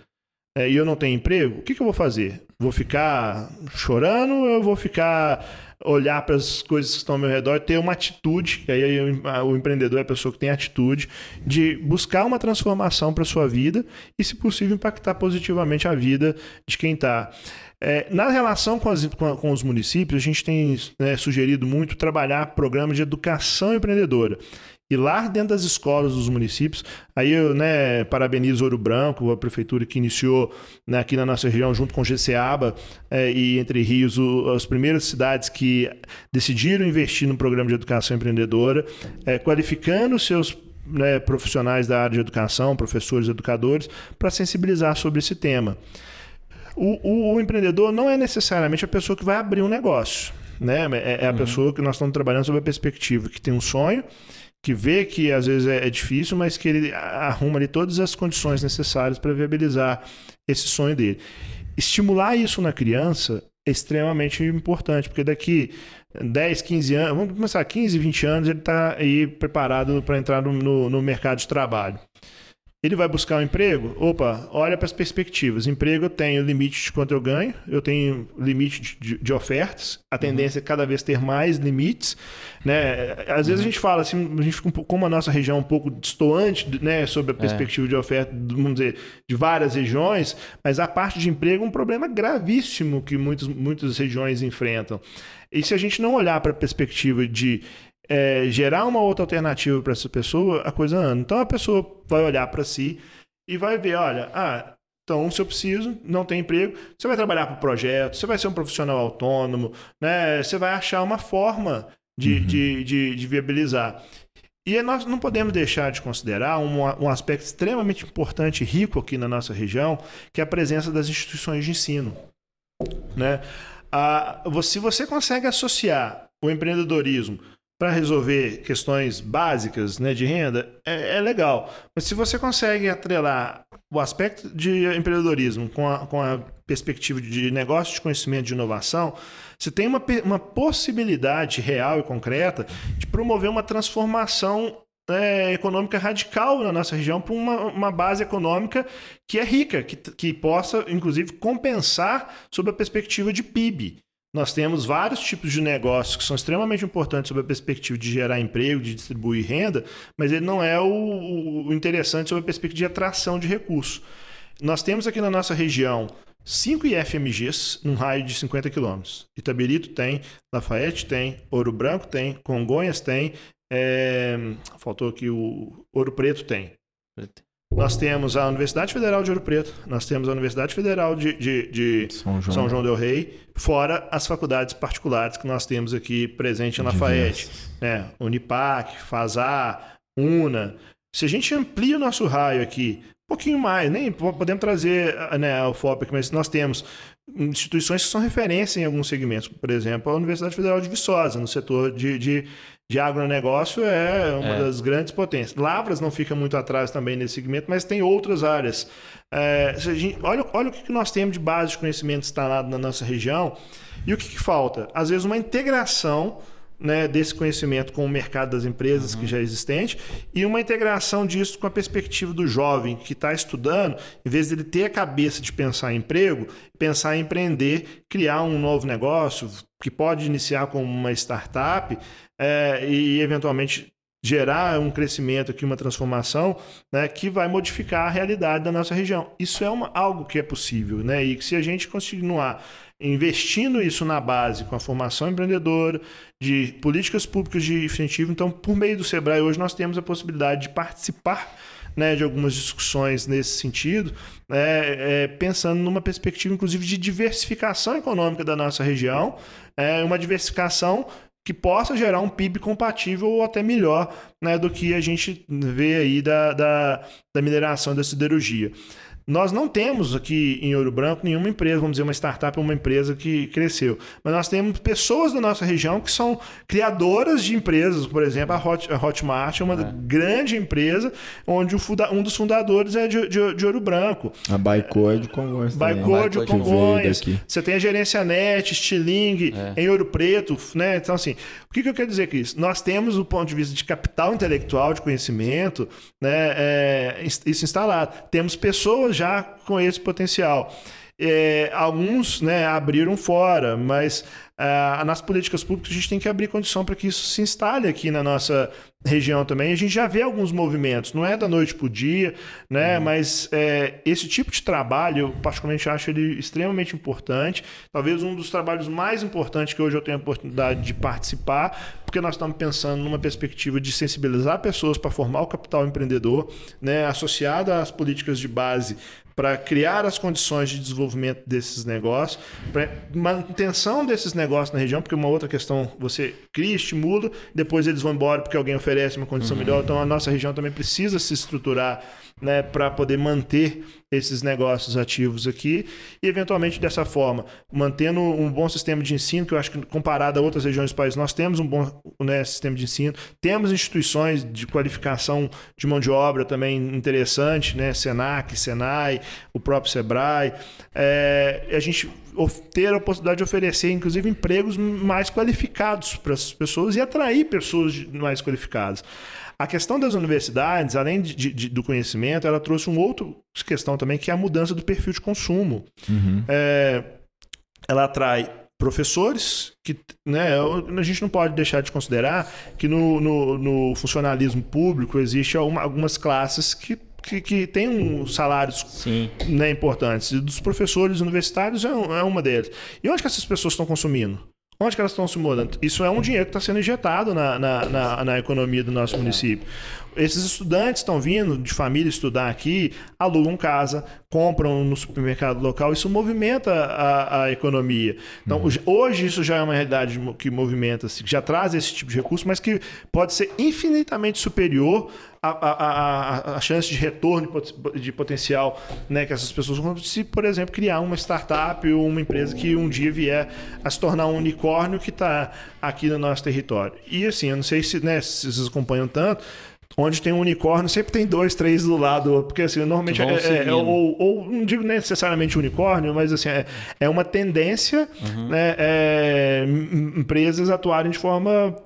é, e eu não tenho emprego, o que, que eu vou fazer? Vou ficar chorando ou eu vou ficar olhar para as coisas que estão ao meu redor e ter uma atitude, que aí o empreendedor é a pessoa que tem atitude de buscar uma transformação para a sua vida e, se possível, impactar positivamente a vida de quem está. É, na relação com, as, com, com, os municípios, a gente tem né, sugerido muito trabalhar programas de educação empreendedora. E lá dentro das escolas dos municípios, aí eu né, parabenizo Ouro Branco, a prefeitura que iniciou né, aqui na nossa região, junto com GCABA é, e Entre Rios, o, as primeiras cidades que decidiram investir no programa de educação empreendedora, é, qualificando seus né, profissionais da área de educação, professores, educadores, para sensibilizar sobre esse tema. O, o, o, empreendedor não é necessariamente a pessoa que vai abrir um negócio. Né? É, é a uhum. pessoa que nós estamos trabalhando sobre a perspectiva, que tem um sonho que vê que às vezes é, é, difícil, mas que ele arruma ali todas as condições necessárias para viabilizar esse sonho dele. Estimular isso na criança é extremamente importante, porque daqui 10, 15 anos, vamos começar 15, 20 anos, ele está aí preparado para entrar no, no mercado de trabalho. Ele vai buscar um emprego? Opa, olha para as perspectivas. Emprego eu tenho limite de quanto eu ganho, eu tenho limite de, de, ofertas, a tendência uhum. é cada vez ter mais limites. Né? Às vezes a gente fala assim, a gente fica um pouco, como a nossa região é um pouco distoante né, sobre a é. perspectiva é. de oferta, vamos dizer, de várias regiões, mas a parte de emprego é um problema gravíssimo que muitos, muitas regiões enfrentam. E se a gente não olhar para a perspectiva de é, gerar uma outra alternativa para essa pessoa, a coisa anda. Então a pessoa vai olhar para si e vai ver, olha, ah, então se eu preciso, não tem emprego, você vai trabalhar para o projeto, você vai ser um profissional autônomo, né? Você vai achar uma forma de, uhum. de, de, de, viabilizar. E nós não podemos deixar de considerar um, um aspecto extremamente importante e rico aqui na nossa região, que é a presença das instituições de ensino. Né? Ah, se você consegue associar o empreendedorismo para resolver questões básicas né, de renda, é, é, legal. Mas se você consegue atrelar o aspecto de empreendedorismo com a, com a perspectiva de negócio de conhecimento de inovação, você tem uma, uma possibilidade real e concreta de promover uma transformação é, econômica radical na nossa região para uma, uma, base econômica que é rica, que, que possa, inclusive, compensar sob a perspectiva de PIB. Nós temos vários tipos de negócios que são extremamente importantes sob a perspectiva de gerar emprego, de distribuir renda, mas ele não é o, o interessante sob a perspectiva de atração de recursos. Nós temos aqui na nossa região cinco IFMGs num raio de 50 quilômetros. Itabirito tem, Lafayette tem, Ouro Branco tem, Congonhas tem, é... faltou aqui o Ouro Preto tem. Nós temos a Universidade Federal de Ouro Preto, nós temos a Universidade Federal de, de, de São, João. São, João. del Rei, fora as faculdades particulares que nós temos aqui presente em Lafayette. Né? Unipac, FASAR, UNA. Se a gente amplia o nosso raio aqui, um pouquinho mais, nem podemos trazer né, a UFOP, mas nós temos instituições que são referência em alguns segmentos. Por exemplo, a Universidade Federal de Viçosa, no setor de, de de agronegócio é uma é. das grandes potências. Lavras não fica muito atrás também nesse segmento, mas tem outras áreas. É, gente, olha, olha o que nós temos de base de conhecimento instalado na nossa região e o que, que falta? Às vezes uma integração né, desse conhecimento com o mercado das empresas uhum. que já é existente e uma integração disso com a perspectiva do jovem que está estudando, em vez de ele ter a cabeça de pensar em emprego, pensar em empreender, criar um novo negócio que pode iniciar como uma startup é, e eventualmente gerar um crescimento aqui, uma transformação, né, que vai modificar a realidade da nossa região. Isso é uma, algo que é possível, né? E que se a gente continuar investindo isso na base com a formação empreendedora, de políticas públicas de incentivo, então por meio do Sebrae hoje nós temos a possibilidade de participar né, de algumas discussões nesse sentido, é, é, pensando numa perspectiva, inclusive, de diversificação econômica da nossa região, é, uma diversificação que possa gerar um PIB compatível ou até melhor né, do que a gente vê aí da, da, da mineração da siderurgia. Nós não temos aqui em Ouro Branco nenhuma empresa, vamos dizer, uma startup, uma empresa que cresceu. Mas nós temos pessoas da nossa região que são criadoras de empresas. Por exemplo, a, Hot, a Hotmart é uma é. grande empresa onde funda, um dos fundadores é de, de, de Ouro Branco. A Baicô é de Congonhas. Baicô de Congonhas. Você tem a Gerência Net, Stiling, é. em Ouro Preto. Né? Então, assim, o que, que eu quero dizer com isso? Nós temos, do ponto de vista de capital intelectual, de conhecimento, né, é, isso instalado. Temos pessoas já com esse potencial. É, alguns né, abriram fora, mas uh, nas políticas públicas a gente tem que abrir condição para que isso se instale aqui na nossa região também. A gente já vê alguns movimentos, não é da noite para o dia, né? Uhum. mas é, esse tipo de trabalho, eu particularmente acho ele extremamente importante. Talvez um dos trabalhos mais importantes que hoje eu tenho a oportunidade de participar, porque nós estamos pensando numa perspectiva de sensibilizar pessoas para formar o capital empreendedor, né? associado às políticas de base para criar as condições de desenvolvimento desses negócios, para manutenção desses negócios na região, porque uma outra questão, você cria, estimula, depois eles vão embora porque alguém oferece uma condição uhum. melhor. Então a nossa região também precisa se estruturar né, para poder manter esses negócios ativos aqui e, eventualmente, dessa forma, mantendo um bom sistema de ensino, que eu acho que, comparado a outras regiões do país, nós temos um bom né, sistema de ensino, temos instituições de qualificação de mão de obra também interessante, né, Senac, Senai, o próprio Sebrae, é, a gente ter a possibilidade de oferecer, inclusive, empregos mais qualificados para as pessoas e atrair pessoas mais qualificadas. A questão das universidades, além de, de, do conhecimento, ela trouxe uma outra questão também, que é a mudança do perfil de consumo. Uhum. É, ela atrai professores que né, a gente não pode deixar de considerar que no, no, no funcionalismo público existe algumas classes que que, que tem um salários né, importantes. E dos professores universitários é, é uma deles. E onde que essas pessoas estão consumindo? Onde que elas estão se mudando? Isso é um dinheiro que está sendo injetado na, na, na, na, economia do nosso município. Esses estudantes estão vindo de família estudar aqui, alugam casa, compram no supermercado local, isso movimenta a, a economia. Então, uhum. hoje isso já é uma realidade que movimenta, que já traz esse tipo de recurso, mas que pode ser infinitamente superior a, a, a, a, chance de retorno de potencial né, que essas pessoas vão se, por exemplo, criar uma startup ou uma empresa que um dia vier a se tornar um unicórnio que está aqui no nosso território. E assim, eu não sei se, né, se vocês acompanham tanto, onde tem um unicórnio, sempre tem dois, três do lado, porque assim, normalmente é, é, é, ou, ou, não digo necessariamente unicórnio, mas assim, é, é uma tendência uhum. né, é, empresas atuarem de forma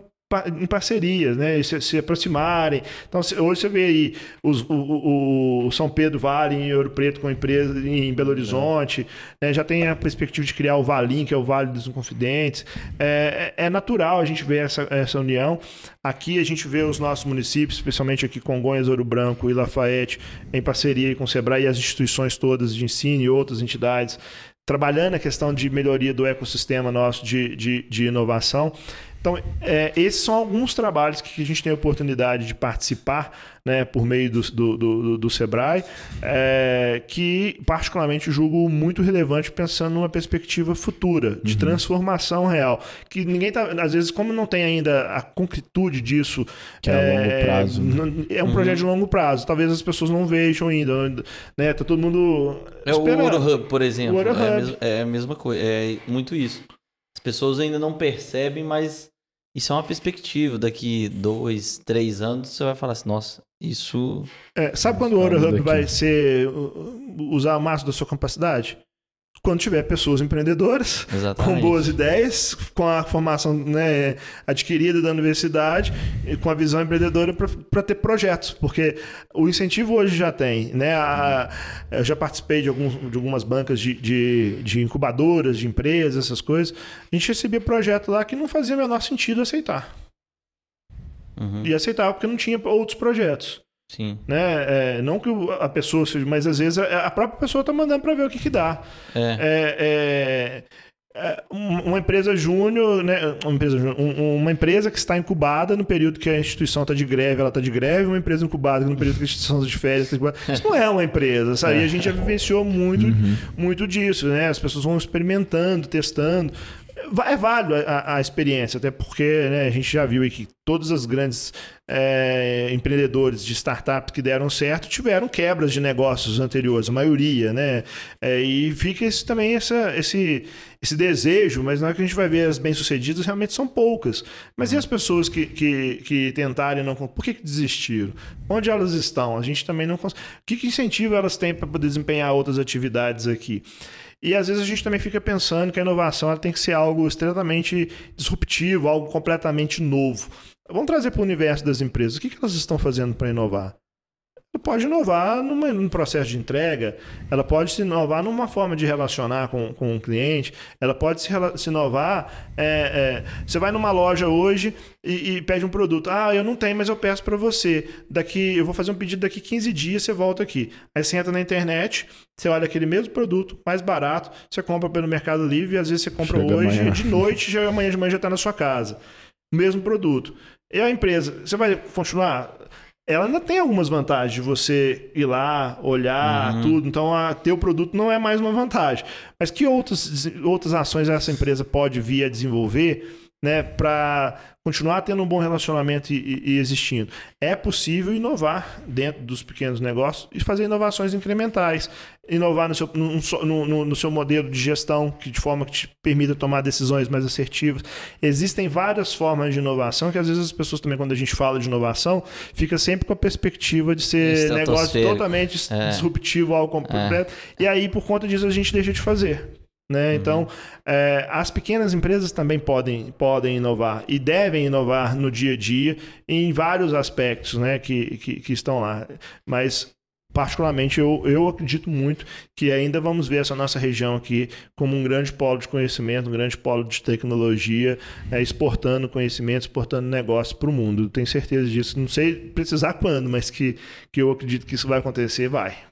em parcerias, né? Se, se aproximarem. Então, hoje você vê aí os, o, o, São Pedro Vale em Ouro Preto com empresa em Belo Horizonte, é. já tem a perspectiva de criar o Valim, que é o Vale dos Inconfidentes. É, é, é natural a gente ver essa, essa união. Aqui a gente vê os nossos municípios, especialmente aqui Congonhas, Ouro Branco e Lafayette, em parceria com o Sebrae e as instituições todas de ensino e outras entidades, trabalhando a questão de melhoria do ecossistema nosso de, de, de inovação. Então, é, esses são alguns trabalhos que a gente tem a oportunidade de participar né, por meio do, do, do, do Sebrae, é, que particularmente julgo muito relevante pensando numa perspectiva futura, de uhum. transformação real. Que ninguém tá. Às vezes, como não tem ainda a concretude disso. Que é, é a longo prazo. Né? É um uhum. projeto de longo prazo. Talvez as pessoas não vejam ainda. Né? Tá todo mundo. É esperando. o Ouro Hub, por exemplo. É, Hub. é a mesma coisa. É muito isso. As pessoas ainda não percebem, mas isso é uma perspectiva. Daqui dois, três anos, você vai falar assim, nossa, isso. É, sabe quando o Hub vai ser usar o máximo da sua capacidade? Quando tiver pessoas empreendedoras, Exatamente. com boas ideias, com a formação né, adquirida da universidade, e com a visão empreendedora para ter projetos, porque o incentivo hoje já tem. Né, a, eu já participei de, alguns, de algumas bancas de, de, de, incubadoras, de empresas, essas coisas. A gente recebia projeto lá que não fazia o menor sentido aceitar. Uhum. E aceitava porque não tinha outros projetos. Sim. Né? É, não que a pessoa seja, mas às vezes a, própria pessoa está mandando para ver o que, que dá. É. é, é, é uma empresa júnior, né? uma, empresa, uma empresa que está incubada no período que a instituição está de greve, ela está de greve, uma empresa incubada no período que a instituição está de férias. Tá Isso não é uma empresa, sabe? E a gente já vivenciou muito, uhum. muito disso, né? As pessoas vão experimentando, testando é válido a, a, experiência, até porque né, a gente já viu aí que todas as grandes é, empreendedores de startup que deram certo tiveram quebras de negócios anteriores, a maioria, né? É, e fica esse, também essa, esse, esse desejo, mas na hora que a gente vai ver as bem-sucedidas, realmente são poucas. Mas e as pessoas que, que, que tentarem não. Por que, que desistiram? Onde elas estão? A gente também não consegue. O que, que incentivo elas têm para desempenhar outras atividades aqui? E às vezes a gente também fica pensando que a inovação tem que ser algo extremamente disruptivo, algo completamente novo. Vamos trazer para o universo das empresas. O que, que elas estão fazendo para inovar? Ela pode inovar numa, num processo de entrega, ela pode se inovar numa forma de relacionar com, com o cliente, ela pode se, se inovar. É, é, você vai numa loja hoje e, e, pede um produto. Ah, eu não tenho, mas eu peço para você. Daqui, eu vou fazer um pedido daqui 15 dias, você volta aqui. Aí você entra na internet, você olha aquele mesmo produto, mais barato, você compra pelo Mercado Livre e às vezes você compra Chega hoje, amanhã. de noite, já amanhã de manhã já está na sua casa. O mesmo produto. E a empresa, você vai continuar? Ela ainda tem algumas vantagens de você ir lá, olhar uhum. tudo. Então, a, ter o produto não é mais uma vantagem. Mas que outras, outras ações essa empresa pode vir a desenvolver né, para continuar tendo um bom relacionamento e, e, existindo. É possível inovar dentro dos pequenos negócios e fazer inovações incrementais. Inovar no seu, no, no, no seu modelo de gestão, que de forma que te permita tomar decisões mais assertivas. Existem várias formas de inovação que às vezes as pessoas também, quando a gente fala de inovação, fica sempre com a perspectiva de ser negócio totalmente é. disruptivo, algo completo. É. E aí, por conta disso, a gente deixa de fazer. Né? Uhum. Então, é, as pequenas empresas também podem, podem inovar e devem inovar no dia a dia em vários aspectos né, que, que, que estão lá. Mas, particularmente, eu, eu acredito muito que ainda vamos ver essa nossa região aqui como um grande polo de conhecimento, um grande polo de tecnologia, é, exportando conhecimento, exportando negócio para o mundo. Tenho certeza disso. Não sei precisar quando, mas que, que eu acredito que isso vai acontecer, vai.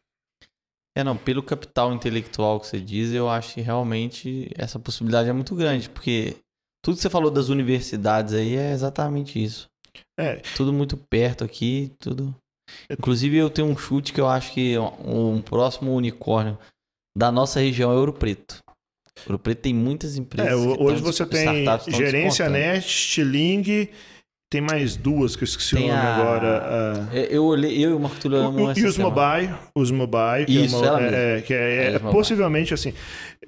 É, não, pelo capital intelectual que você diz, eu acho que realmente essa possibilidade é muito grande, porque tudo que você falou das universidades aí é exatamente isso. É. Tudo muito perto aqui, tudo. Inclusive, eu tenho um chute que eu acho que um próximo unicórnio da nossa região é Ouro Preto. Ouro Preto tem muitas empresas. É, hoje você tem Gerência Nest, Stiling tem mais duas que eu esqueci Tem o nome a... agora. Uh... Eu olhei, eu e o Marco Túlio E os mobile, os mobile, que Isso, é, uma, é, que é, é possivelmente assim.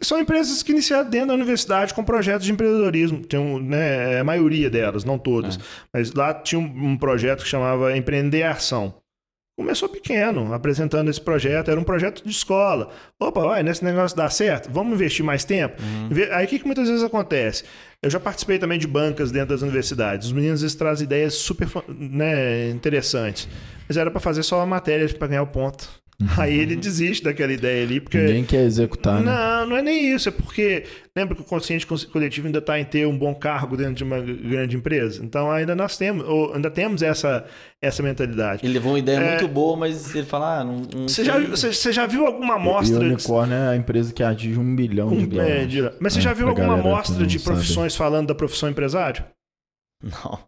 São empresas que iniciaram dentro da universidade com projetos de empreendedorismo. Tem um, né, a maioria delas, não todas. É. Mas lá tinha um, um projeto que chamava Empreender Ação. Começou pequeno, apresentando esse projeto, era um projeto de escola. Opa, vai, nesse negócio dá certo, vamos investir mais tempo? Uhum. Aí o que, que muitas vezes acontece? Eu já participei também de bancas dentro das universidades. Os meninos vezes trazem ideias super né, interessantes. Mas era para fazer só a matéria para ganhar o ponto. Aí ele desiste daquela ideia ali, porque... Ninguém quer executar, né? Não, não é nem isso. É porque... Lembra que o consciente coletivo ainda está em ter um bom cargo dentro de uma grande empresa? Então ainda nós temos, ou ainda temos essa, essa mentalidade. Ele levou uma ideia é... muito boa, mas ele fala... Ah, não, não você, já, você, você, já viu alguma amostra... E o Unicórnio é a empresa que atinge um milhão um, de dólares. É, de... Mas você é, já viu alguma amostra de profissões sabe. falando da profissão empresário? Não.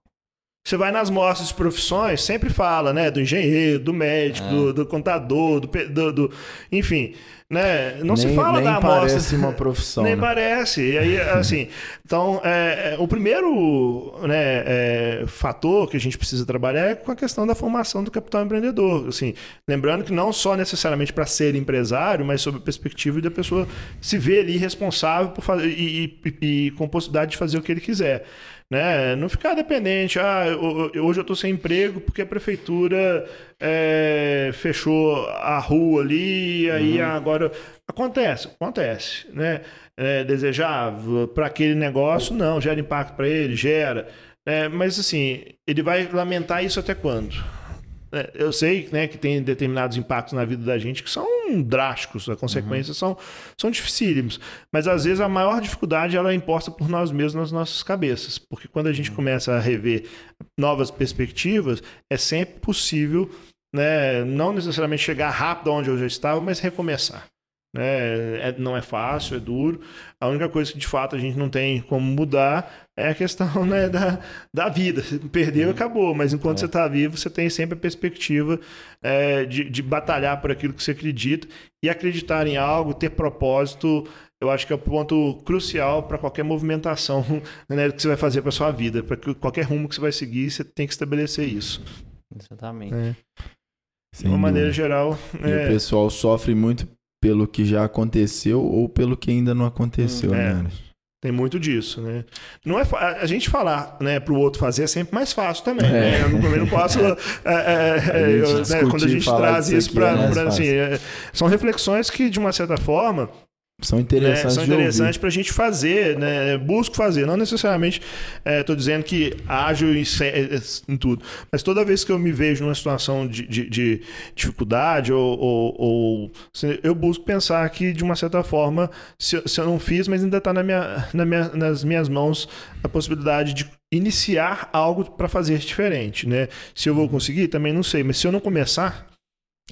Você vai nas mostras de profissões, sempre fala, né? Do engenheiro, do médico, é. do, do, contador, do, do, do, Enfim, né? Não nem, se fala nem da amostra. parece uma profissão. Nem né? parece. E aí, assim, então, é, é, o primeiro né, é, fator que a gente precisa trabalhar é com a questão da formação do capital empreendedor. Assim, lembrando que não só necessariamente para ser empresário, mas sob a perspectiva da pessoa se ver ali responsável por fazer, e, e, e com possibilidade de fazer o que ele quiser. Né? Não ficar dependente. Ah, hoje eu estou sem emprego porque a prefeitura é, fechou a rua ali, e aí uhum. agora. Acontece, acontece. Né? É desejável para aquele negócio, não, gera impacto para ele, gera. É, mas assim, ele vai lamentar isso até quando? É, eu sei né, que tem determinados impactos na vida da gente que são drásticos, as consequências uhum. são, são dificílimos. Mas às vezes a maior dificuldade ela é imposta por nós mesmos nas nossas cabeças. Porque quando a gente uhum. começa a rever novas perspectivas, é sempre possível, né, não necessariamente chegar rápido onde eu já estava, mas recomeçar. Né? É, não é fácil, é duro. A única coisa que de fato a gente não tem como mudar é a questão né, da, da vida. Perdeu, uhum. acabou. Mas enquanto é. você está vivo, você tem sempre a perspectiva é, de, de batalhar por aquilo que você acredita e acreditar em algo, ter propósito eu acho que é o ponto crucial para qualquer movimentação né, que você vai fazer para sua vida. Para qualquer rumo que você vai seguir, você tem que estabelecer isso. Exatamente. É. De uma maneira geral, E é, o pessoal sofre muito pelo que já aconteceu ou pelo que ainda não aconteceu, Hum, é. né? tem muito disso, né? Não é a gente falar, né, para o outro fazer é sempre mais fácil também. É. Né? Eu também não posso. é, é, é, né, quando a gente traz isso para, é assim, são reflexões que de uma certa forma São né, interessantes são de interessantes para a gente fazer, né? Busco fazer, não necessariamente estou dizendo que ágil em, em tudo, mas toda vez que eu me vejo numa situação de, de- de dificuldade ou, ou- ou- se- eu busco pensar que de uma certa forma, se, eu- se eu não fiz, mas ainda está na minha, na minha- nas minhas mãos a possibilidade de iniciar algo para fazer diferente, né? Se eu vou conseguir, também não sei, mas se eu não começar,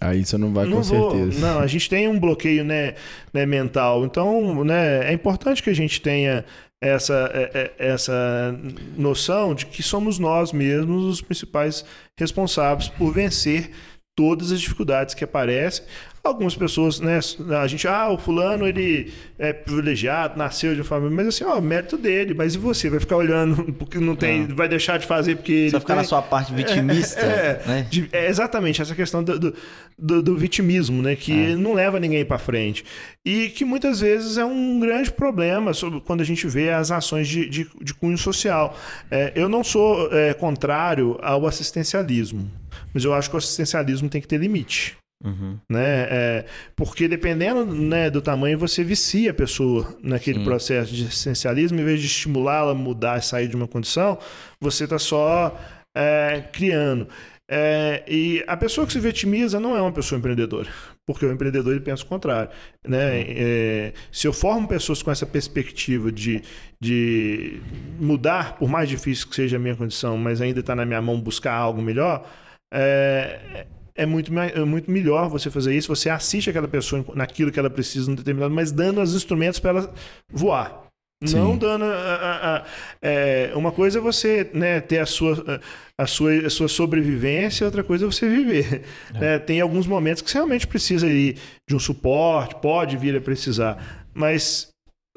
Aí você não vai não com vou. certeza. Não, a gente tem um bloqueio né, né, mental. Então, né, é importante que a gente tenha essa, é- é- essa noção de que somos nós mesmos os principais responsáveis por vencer todas as dificuldades que aparecem. Algumas pessoas, né, a gente, ah, o fulano ele é privilegiado, nasceu de uma família, mas assim, ó, mérito dele, mas e você vai ficar olhando porque não tem, Não. vai deixar de fazer porque vai ficar na tem? sua parte vitimista, É, né? de- é exatamente essa questão do, do, do- do vitimismo, né? Que É. não leva ninguém para frente. E que muitas vezes é um grande problema sobre, quando a gente vê as ações de, de, de cunho social. É, eu não sou é, contrário ao assistencialismo, mas eu acho que o assistencialismo tem que ter limite. Uhum. Né? É, porque dependendo né, do tamanho, você vicia a pessoa naquele Sim. processo de assistencialismo, em vez de estimulá-la a mudar e sair de uma condição, você está só é, criando. É, e a pessoa que se vitimiza não é uma pessoa empreendedora, porque o empreendedor ele pensa o contrário. Né? É, se eu formo pessoas com essa perspectiva de, de mudar, por mais difícil que seja a minha condição, mas ainda está na minha mão buscar algo melhor, é, é muito, é muito melhor você fazer isso. Você assiste aquela pessoa naquilo que ela precisa, num determinado, mas dando os instrumentos para ela voar. Não Sim. dando. a- a- a- é, uma coisa é você né, ter a sua, a, sua, a sua sobrevivência, outra coisa é você viver. né? Tem alguns momentos que você realmente precisa aí de um suporte, pode vir a precisar, mas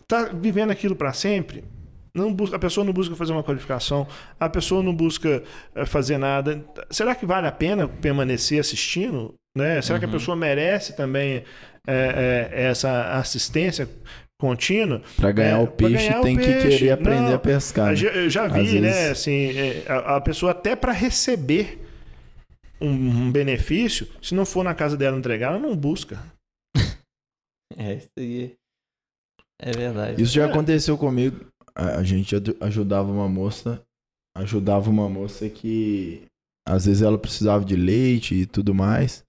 tá vivendo aquilo para sempre. Não busca, a pessoa não busca fazer uma qualificação, a pessoa não busca eh, fazer nada. Será que vale a pena permanecer assistindo? Né? Será que a Uhum. pessoa merece também eh, eh, essa assistência contínua? Pra ganhar É, o peixe ganhar o tem que peixe. querer aprender Não, a pescar. Eu né? já, eu já Às vi, né? vezes- Assim, é, a, a pessoa até para receber um, um benefício, se não for na casa dela entregar, ela não busca. É, isso aí. É verdade. Isso já É. aconteceu comigo. A, a gente aju- ajudava uma moça, ajudava uma moça que às vezes ela precisava de leite e tudo mais.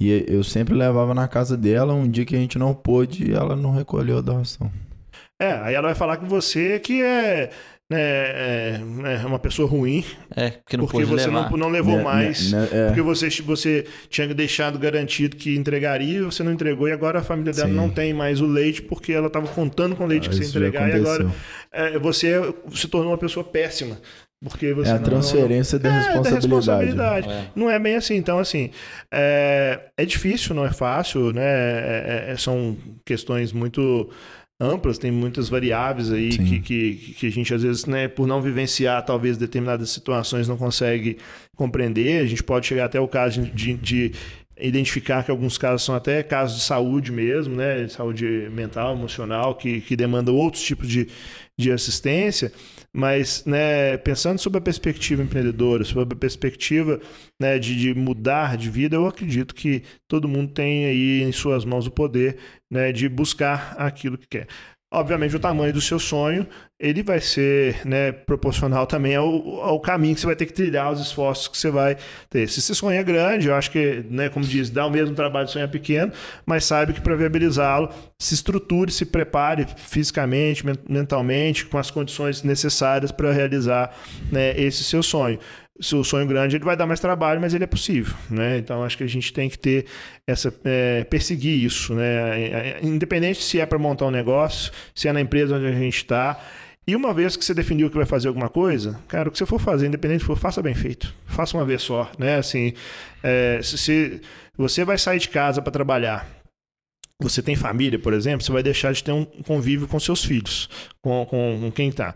E eu sempre levava na casa dela. Um dia que a gente não pôde, ela não recolheu a doação. É, aí ela vai falar com você que é, né, é, é uma pessoa ruim, É, porque não porque pôde você levar. não, não levou Né- mais. né- é. Porque você, você tinha deixado garantido que entregaria, você não entregou, e agora a família dela Sim. não tem mais o leite, porque ela estava contando com o leite que Ah, você isso já entregar, e agora. É, você se tornou uma pessoa péssima. Porque você É a não- transferência da É, da responsabilidade. responsabilidade. É. Não é bem assim. Então, assim, é, é difícil, não é fácil, né? É- é- são questões muito amplas, tem muitas variáveis aí que, que, que a gente, às vezes, né, por não vivenciar talvez determinadas situações, não consegue compreender. A gente pode chegar até o caso de, de identificar que alguns casos são até casos de saúde mesmo, né? Saúde mental, emocional, que, que demandam outros tipos de, de assistência. Mas, né, pensando sobre a perspectiva empreendedora, sobre a perspectiva né, de, de mudar de vida, eu acredito que todo mundo tem aí em suas mãos o poder né, de buscar aquilo que quer. Obviamente, o tamanho do seu sonho ele vai ser né, proporcional também ao, ao caminho que você vai ter que trilhar, os esforços que você vai ter. Se você sonha grande, eu acho que, né, como diz, dá o mesmo trabalho de sonhar pequeno, mas saiba que para viabilizá-lo, se estruture, se prepare fisicamente, men- mentalmente, com as condições necessárias para realizar né, esse seu sonho. Se o sonho grande ele vai dar mais trabalho, mas ele é possível, né? Então acho que a gente tem que ter essa é, perseguir isso, né? É, é, Independente se é para montar um negócio, se é na empresa onde a gente está. E uma vez que você definiu que vai fazer alguma coisa, cara, o que você for fazer, independente for, faça bem feito. Faça uma vez só, né? Assim, é, se, se você vai sair de casa para trabalhar você tem família, por exemplo, você vai deixar de ter um convívio com seus filhos, com, com, com quem está.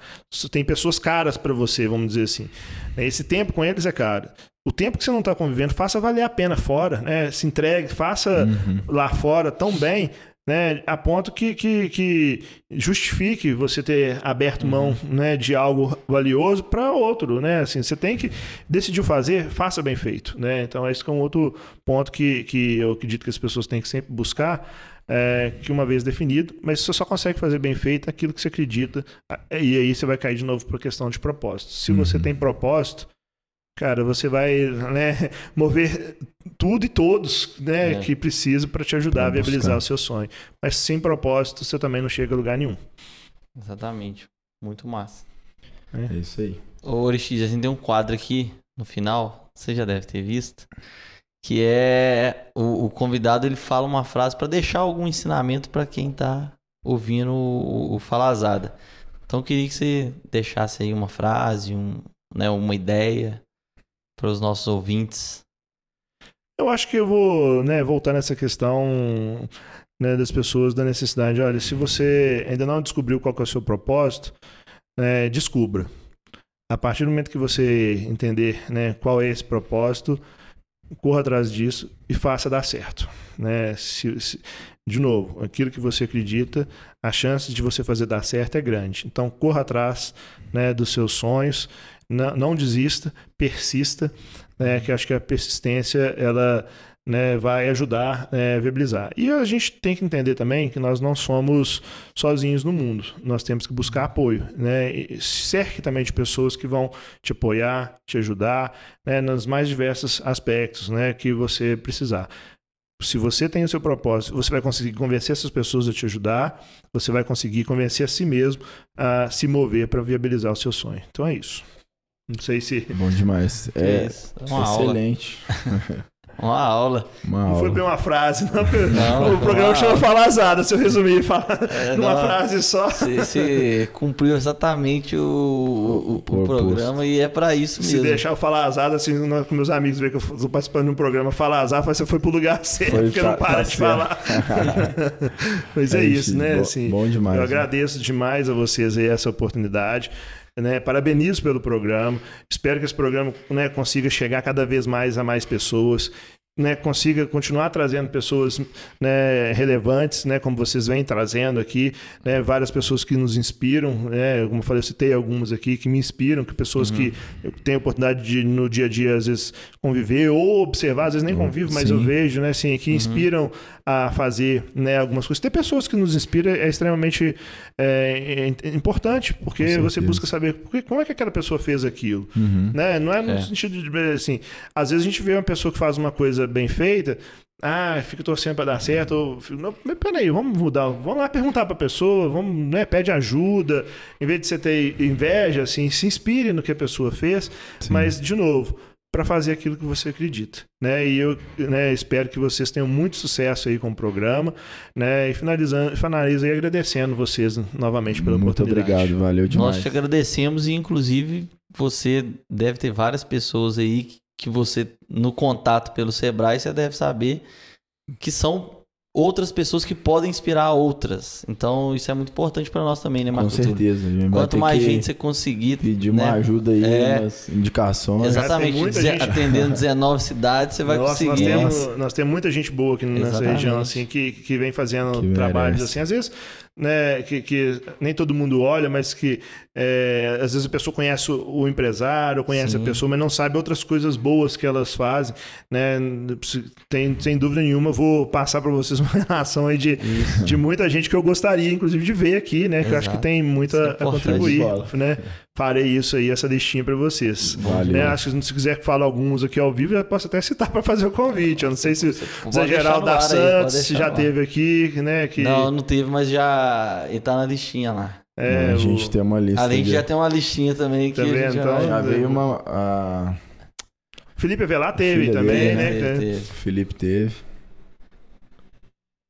Tem pessoas caras para você, vamos dizer assim. Esse tempo com eles é caro. O tempo que você não está convivendo, faça valer a pena fora, né? Se entregue, faça uhum. lá fora tão bem né, a ponto que, que, que, justifique você ter aberto mão uhum. né, de algo valioso para outro, né? Assim, você tem que decidiu fazer, faça bem feito, né? Então esse é um outro ponto que, que eu acredito que as pessoas têm que sempre buscar, é, que uma vez definido, mas você só consegue fazer bem feito aquilo que você acredita e aí você vai cair de novo para a questão de propósito. Se uhum. você tem propósito, cara, você vai né, mover tudo e todos né, é. que precisa para te ajudar pra a viabilizar buscar. o seu sonho. Mas sem propósito, você também não chega a lugar nenhum. Exatamente. Muito massa. É, é isso aí. Ô, Orixi, a gente tem um quadro aqui no final, você já deve ter visto, que é o, o convidado ele fala uma frase para deixar algum ensinamento para quem está ouvindo o, o Falazada. Então eu queria que você deixasse aí uma frase, um, né, uma ideia para os nossos ouvintes? Eu acho que eu vou né, voltar nessa questão né, das pessoas, da necessidade. Olha, se você ainda não descobriu qual é o seu propósito, é, descubra. A partir do momento que você entender né, qual é esse propósito, corra atrás disso e faça dar certo. Né? Se, se, de novo, aquilo que você acredita, a chance de você fazer dar certo é grande. Então, corra atrás né, dos seus sonhos não, não desista, persista, né, que acho que a persistência ela né, vai ajudar né, a viabilizar. E a gente tem que entender também que nós não somos sozinhos no mundo. Nós temos que buscar apoio. Né? cerque também de pessoas que vão te apoiar, te ajudar né, nos mais diversos aspectos né, que você precisar. Se você tem o seu propósito, você vai conseguir convencer essas pessoas a te ajudar, você vai conseguir convencer a si mesmo a se mover para viabilizar o seu sonho. Então é isso. Não sei se. Bom demais. É, é uma excelente. Uma aula. Uma não aula. foi bem uma frase, não. não o programa chama Falazada, se eu resumir falar é, numa não, frase só. Você, cumpriu exatamente o, o, o, o programa e é para isso mesmo. Se deixar eu falar azada, assim, com meus amigos ver que eu estou participando de um programa Falar azada, você foi pro lugar certo, foi porque pra, não para tá de certo. falar. Mas é, é isso, né? Bom, assim, bom demais. Eu né? agradeço demais a vocês aí essa oportunidade. Né? Parabenizo pelo programa. Espero que esse programa né, consiga chegar cada vez mais a mais pessoas né, consiga continuar trazendo pessoas né, relevantes, né, como vocês vêm trazendo aqui, né, várias pessoas que nos inspiram, né, como eu falei, eu citei algumas aqui que me inspiram, que pessoas uhum. que eu tenho oportunidade de no dia a dia às vezes conviver ou observar, às vezes nem uhum. convivo, mas Sim. eu vejo, né, assim, que uhum. inspiram uhum. a fazer, né, algumas coisas. Ter pessoas que nos inspiram é extremamente é, é importante, porque você busca saber como é que aquela pessoa fez aquilo, uhum. Não é no é. sentido de assim, às vezes a gente vê uma pessoa que faz uma coisa bem feita, ah, fica torcendo para dar certo. Ou, não, peraí, vamos mudar. Vamos lá perguntar para a pessoa, vamos, né, pede ajuda. Em vez de você ter inveja, assim, se inspire no que a pessoa fez. Sim. Mas, de novo, para fazer aquilo que você acredita. Né? E eu né, espero que vocês tenham muito sucesso aí com o programa. Né? E finalizando, finalizo aí agradecendo vocês novamente pela muito oportunidade. Muito obrigado, valeu demais. Nós te agradecemos e, inclusive, você deve ter várias pessoas aí que você, no contato pelo Sebrae, você deve saber que são outras pessoas que podem inspirar outras. Então, isso é muito importante para nós também, né, Marcos? Com certeza. Quanto mais gente você conseguir... Pedir né? uma ajuda aí, é... umas indicações. Exatamente. Gente... Atendendo 19 cidades, você vai Nossa, conseguir. Nós temos, nós temos muita gente boa aqui nessa Exatamente. região, assim, que, que vem fazendo que trabalhos, assim. Às vezes né, que, que, nem todo mundo olha, mas que é, às vezes a pessoa conhece o, o empresário, conhece Sim. a pessoa, mas não sabe outras coisas boas que elas fazem. Né? Tem, sem dúvida nenhuma, vou passar para vocês uma relação aí de, de muita gente que eu gostaria, inclusive, de ver aqui, né? Que eu acho que tem muito a, a contribuir. Né? Farei isso aí, essa listinha para vocês. Valeu. Né? Acho que se quiser falar alguns aqui ao vivo, eu posso até citar para fazer o convite. Eu não sei se o Zé Geraldo da Santos já teve aqui, né? Que... Não, não teve, mas já ele tá na listinha lá. É, a o... gente tem uma lista. Além de já tem uma listinha também que também, já, então, já veio uma. A... Felipe Avelar teve também, dele, né? né? Teve. Felipe teve.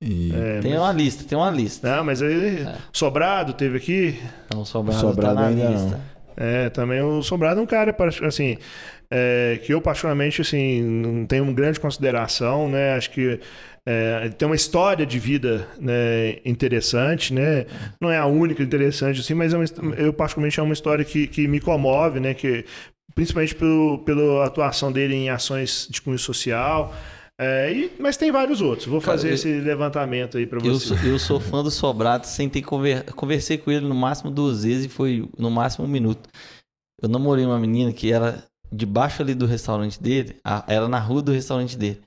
E... É, tem mas... uma lista, tem uma lista. Não, mas aí. É. Sobrado teve aqui? Não, Sobrado, Sobrado tá na ainda lista. Não. É, também o Sobrado é um cara, assim, é, que eu particularmente, assim, não tenho uma grande consideração, né? Acho que é, tem uma história de vida né, interessante, né? Não é a única interessante, assim, mas é uma, eu particularmente é uma história que, que me comove, né? Que, principalmente pelo, pela atuação dele em ações de cunho social. É, e, mas tem vários outros. Vou fazer Cara, eu, esse levantamento aí para você. Eu sou, eu sou fã do Sobrado, sem ter conver, conversei com ele no máximo duas vezes e foi no máximo um minuto. Eu namorei uma menina que era debaixo ali do restaurante dele, era na rua do restaurante dele.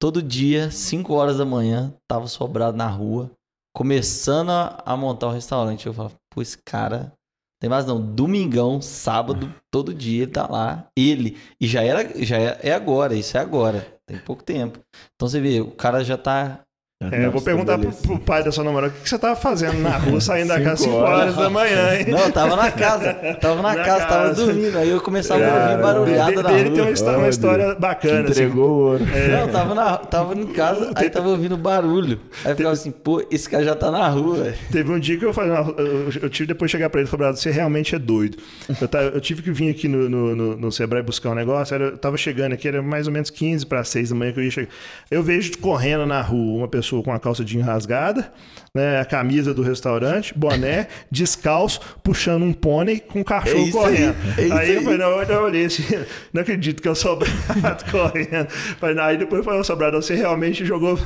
Todo dia, 5 horas da manhã, tava Sobrado na rua, começando a, a montar o restaurante. Eu falava, pô, esse cara tem mais não. Domingão, sábado, todo dia ele tá lá. Ele. E já era, já é, é agora, isso é agora. Tem pouco tempo. Então você vê, o cara já tá é, eu vou perguntar pro, pro, pai da sua namorada o que, você tava fazendo na rua, saindo da casa às 5 horas da manhã, hein? Não, eu tava na casa. Tava na, na casa, casa, tava dormindo. Aí eu começava a ouvir barulhada de, na dele rua. tem uma história, uma história bacana. Assim. entregou o ouro. É. Não, tava, na, tava em casa, aí tava ouvindo barulho. Aí eu ficava assim, pô, esse cara já tá na rua. Teve um dia que eu falei, eu, tive depois chegar pra ele e falar, você realmente é doido. Eu, tá, eu tive que vir aqui no, no, no, no Sebrae buscar um negócio, era, eu tava chegando aqui, era mais ou menos 15 para 6 da manhã que eu ia chegar. Eu vejo correndo na rua uma pessoa com a calça de rasgada, né, a camisa do restaurante, boné, descalço, puxando um pônei com um cachorro é correndo. Aí, é aí, aí, eu falei, não, eu olhei assim, não acredito que é o Sobrado correndo. Falei, não, aí depois foi o Sobrado, você realmente jogou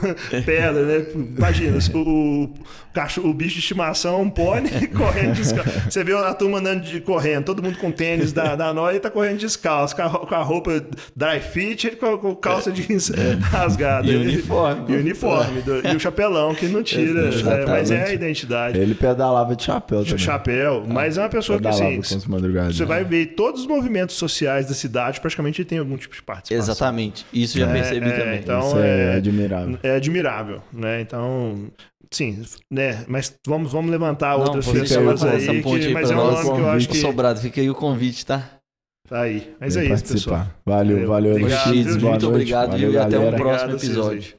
pedra, né? Imagina, o, cachorro, o bicho de estimação, um pônei correndo descalço. Você vê a turma andando de, correndo, todo mundo com tênis da, da Noia e tá correndo descalço, com a, com a roupa dry fit, com, com calça jeans é. rasgada. E uniforme. E uniforme, do, e o chapelão, que não tira, é, mas é a identidade. Ele pedalava de chapéu também. Chapéu, mas é uma pessoa que assim, você vai ver todos os movimentos sociais da cidade, praticamente tem algum tipo de participação. Exatamente, isso já é, percebi é, também. Então isso é, é, admirável. É admirável, né? Então, Sim, né? Mas vamos, vamos levantar Não, outras pessoas aí, essa ponte que, aí mas é um nome que eu acho que... Sobrado, fica aí o convite, tá? Tá aí. Mas Vem é isso, participar. pessoal. Valeu, valeu. Obrigado, Muito obrigado noite, e até o próximo episódio.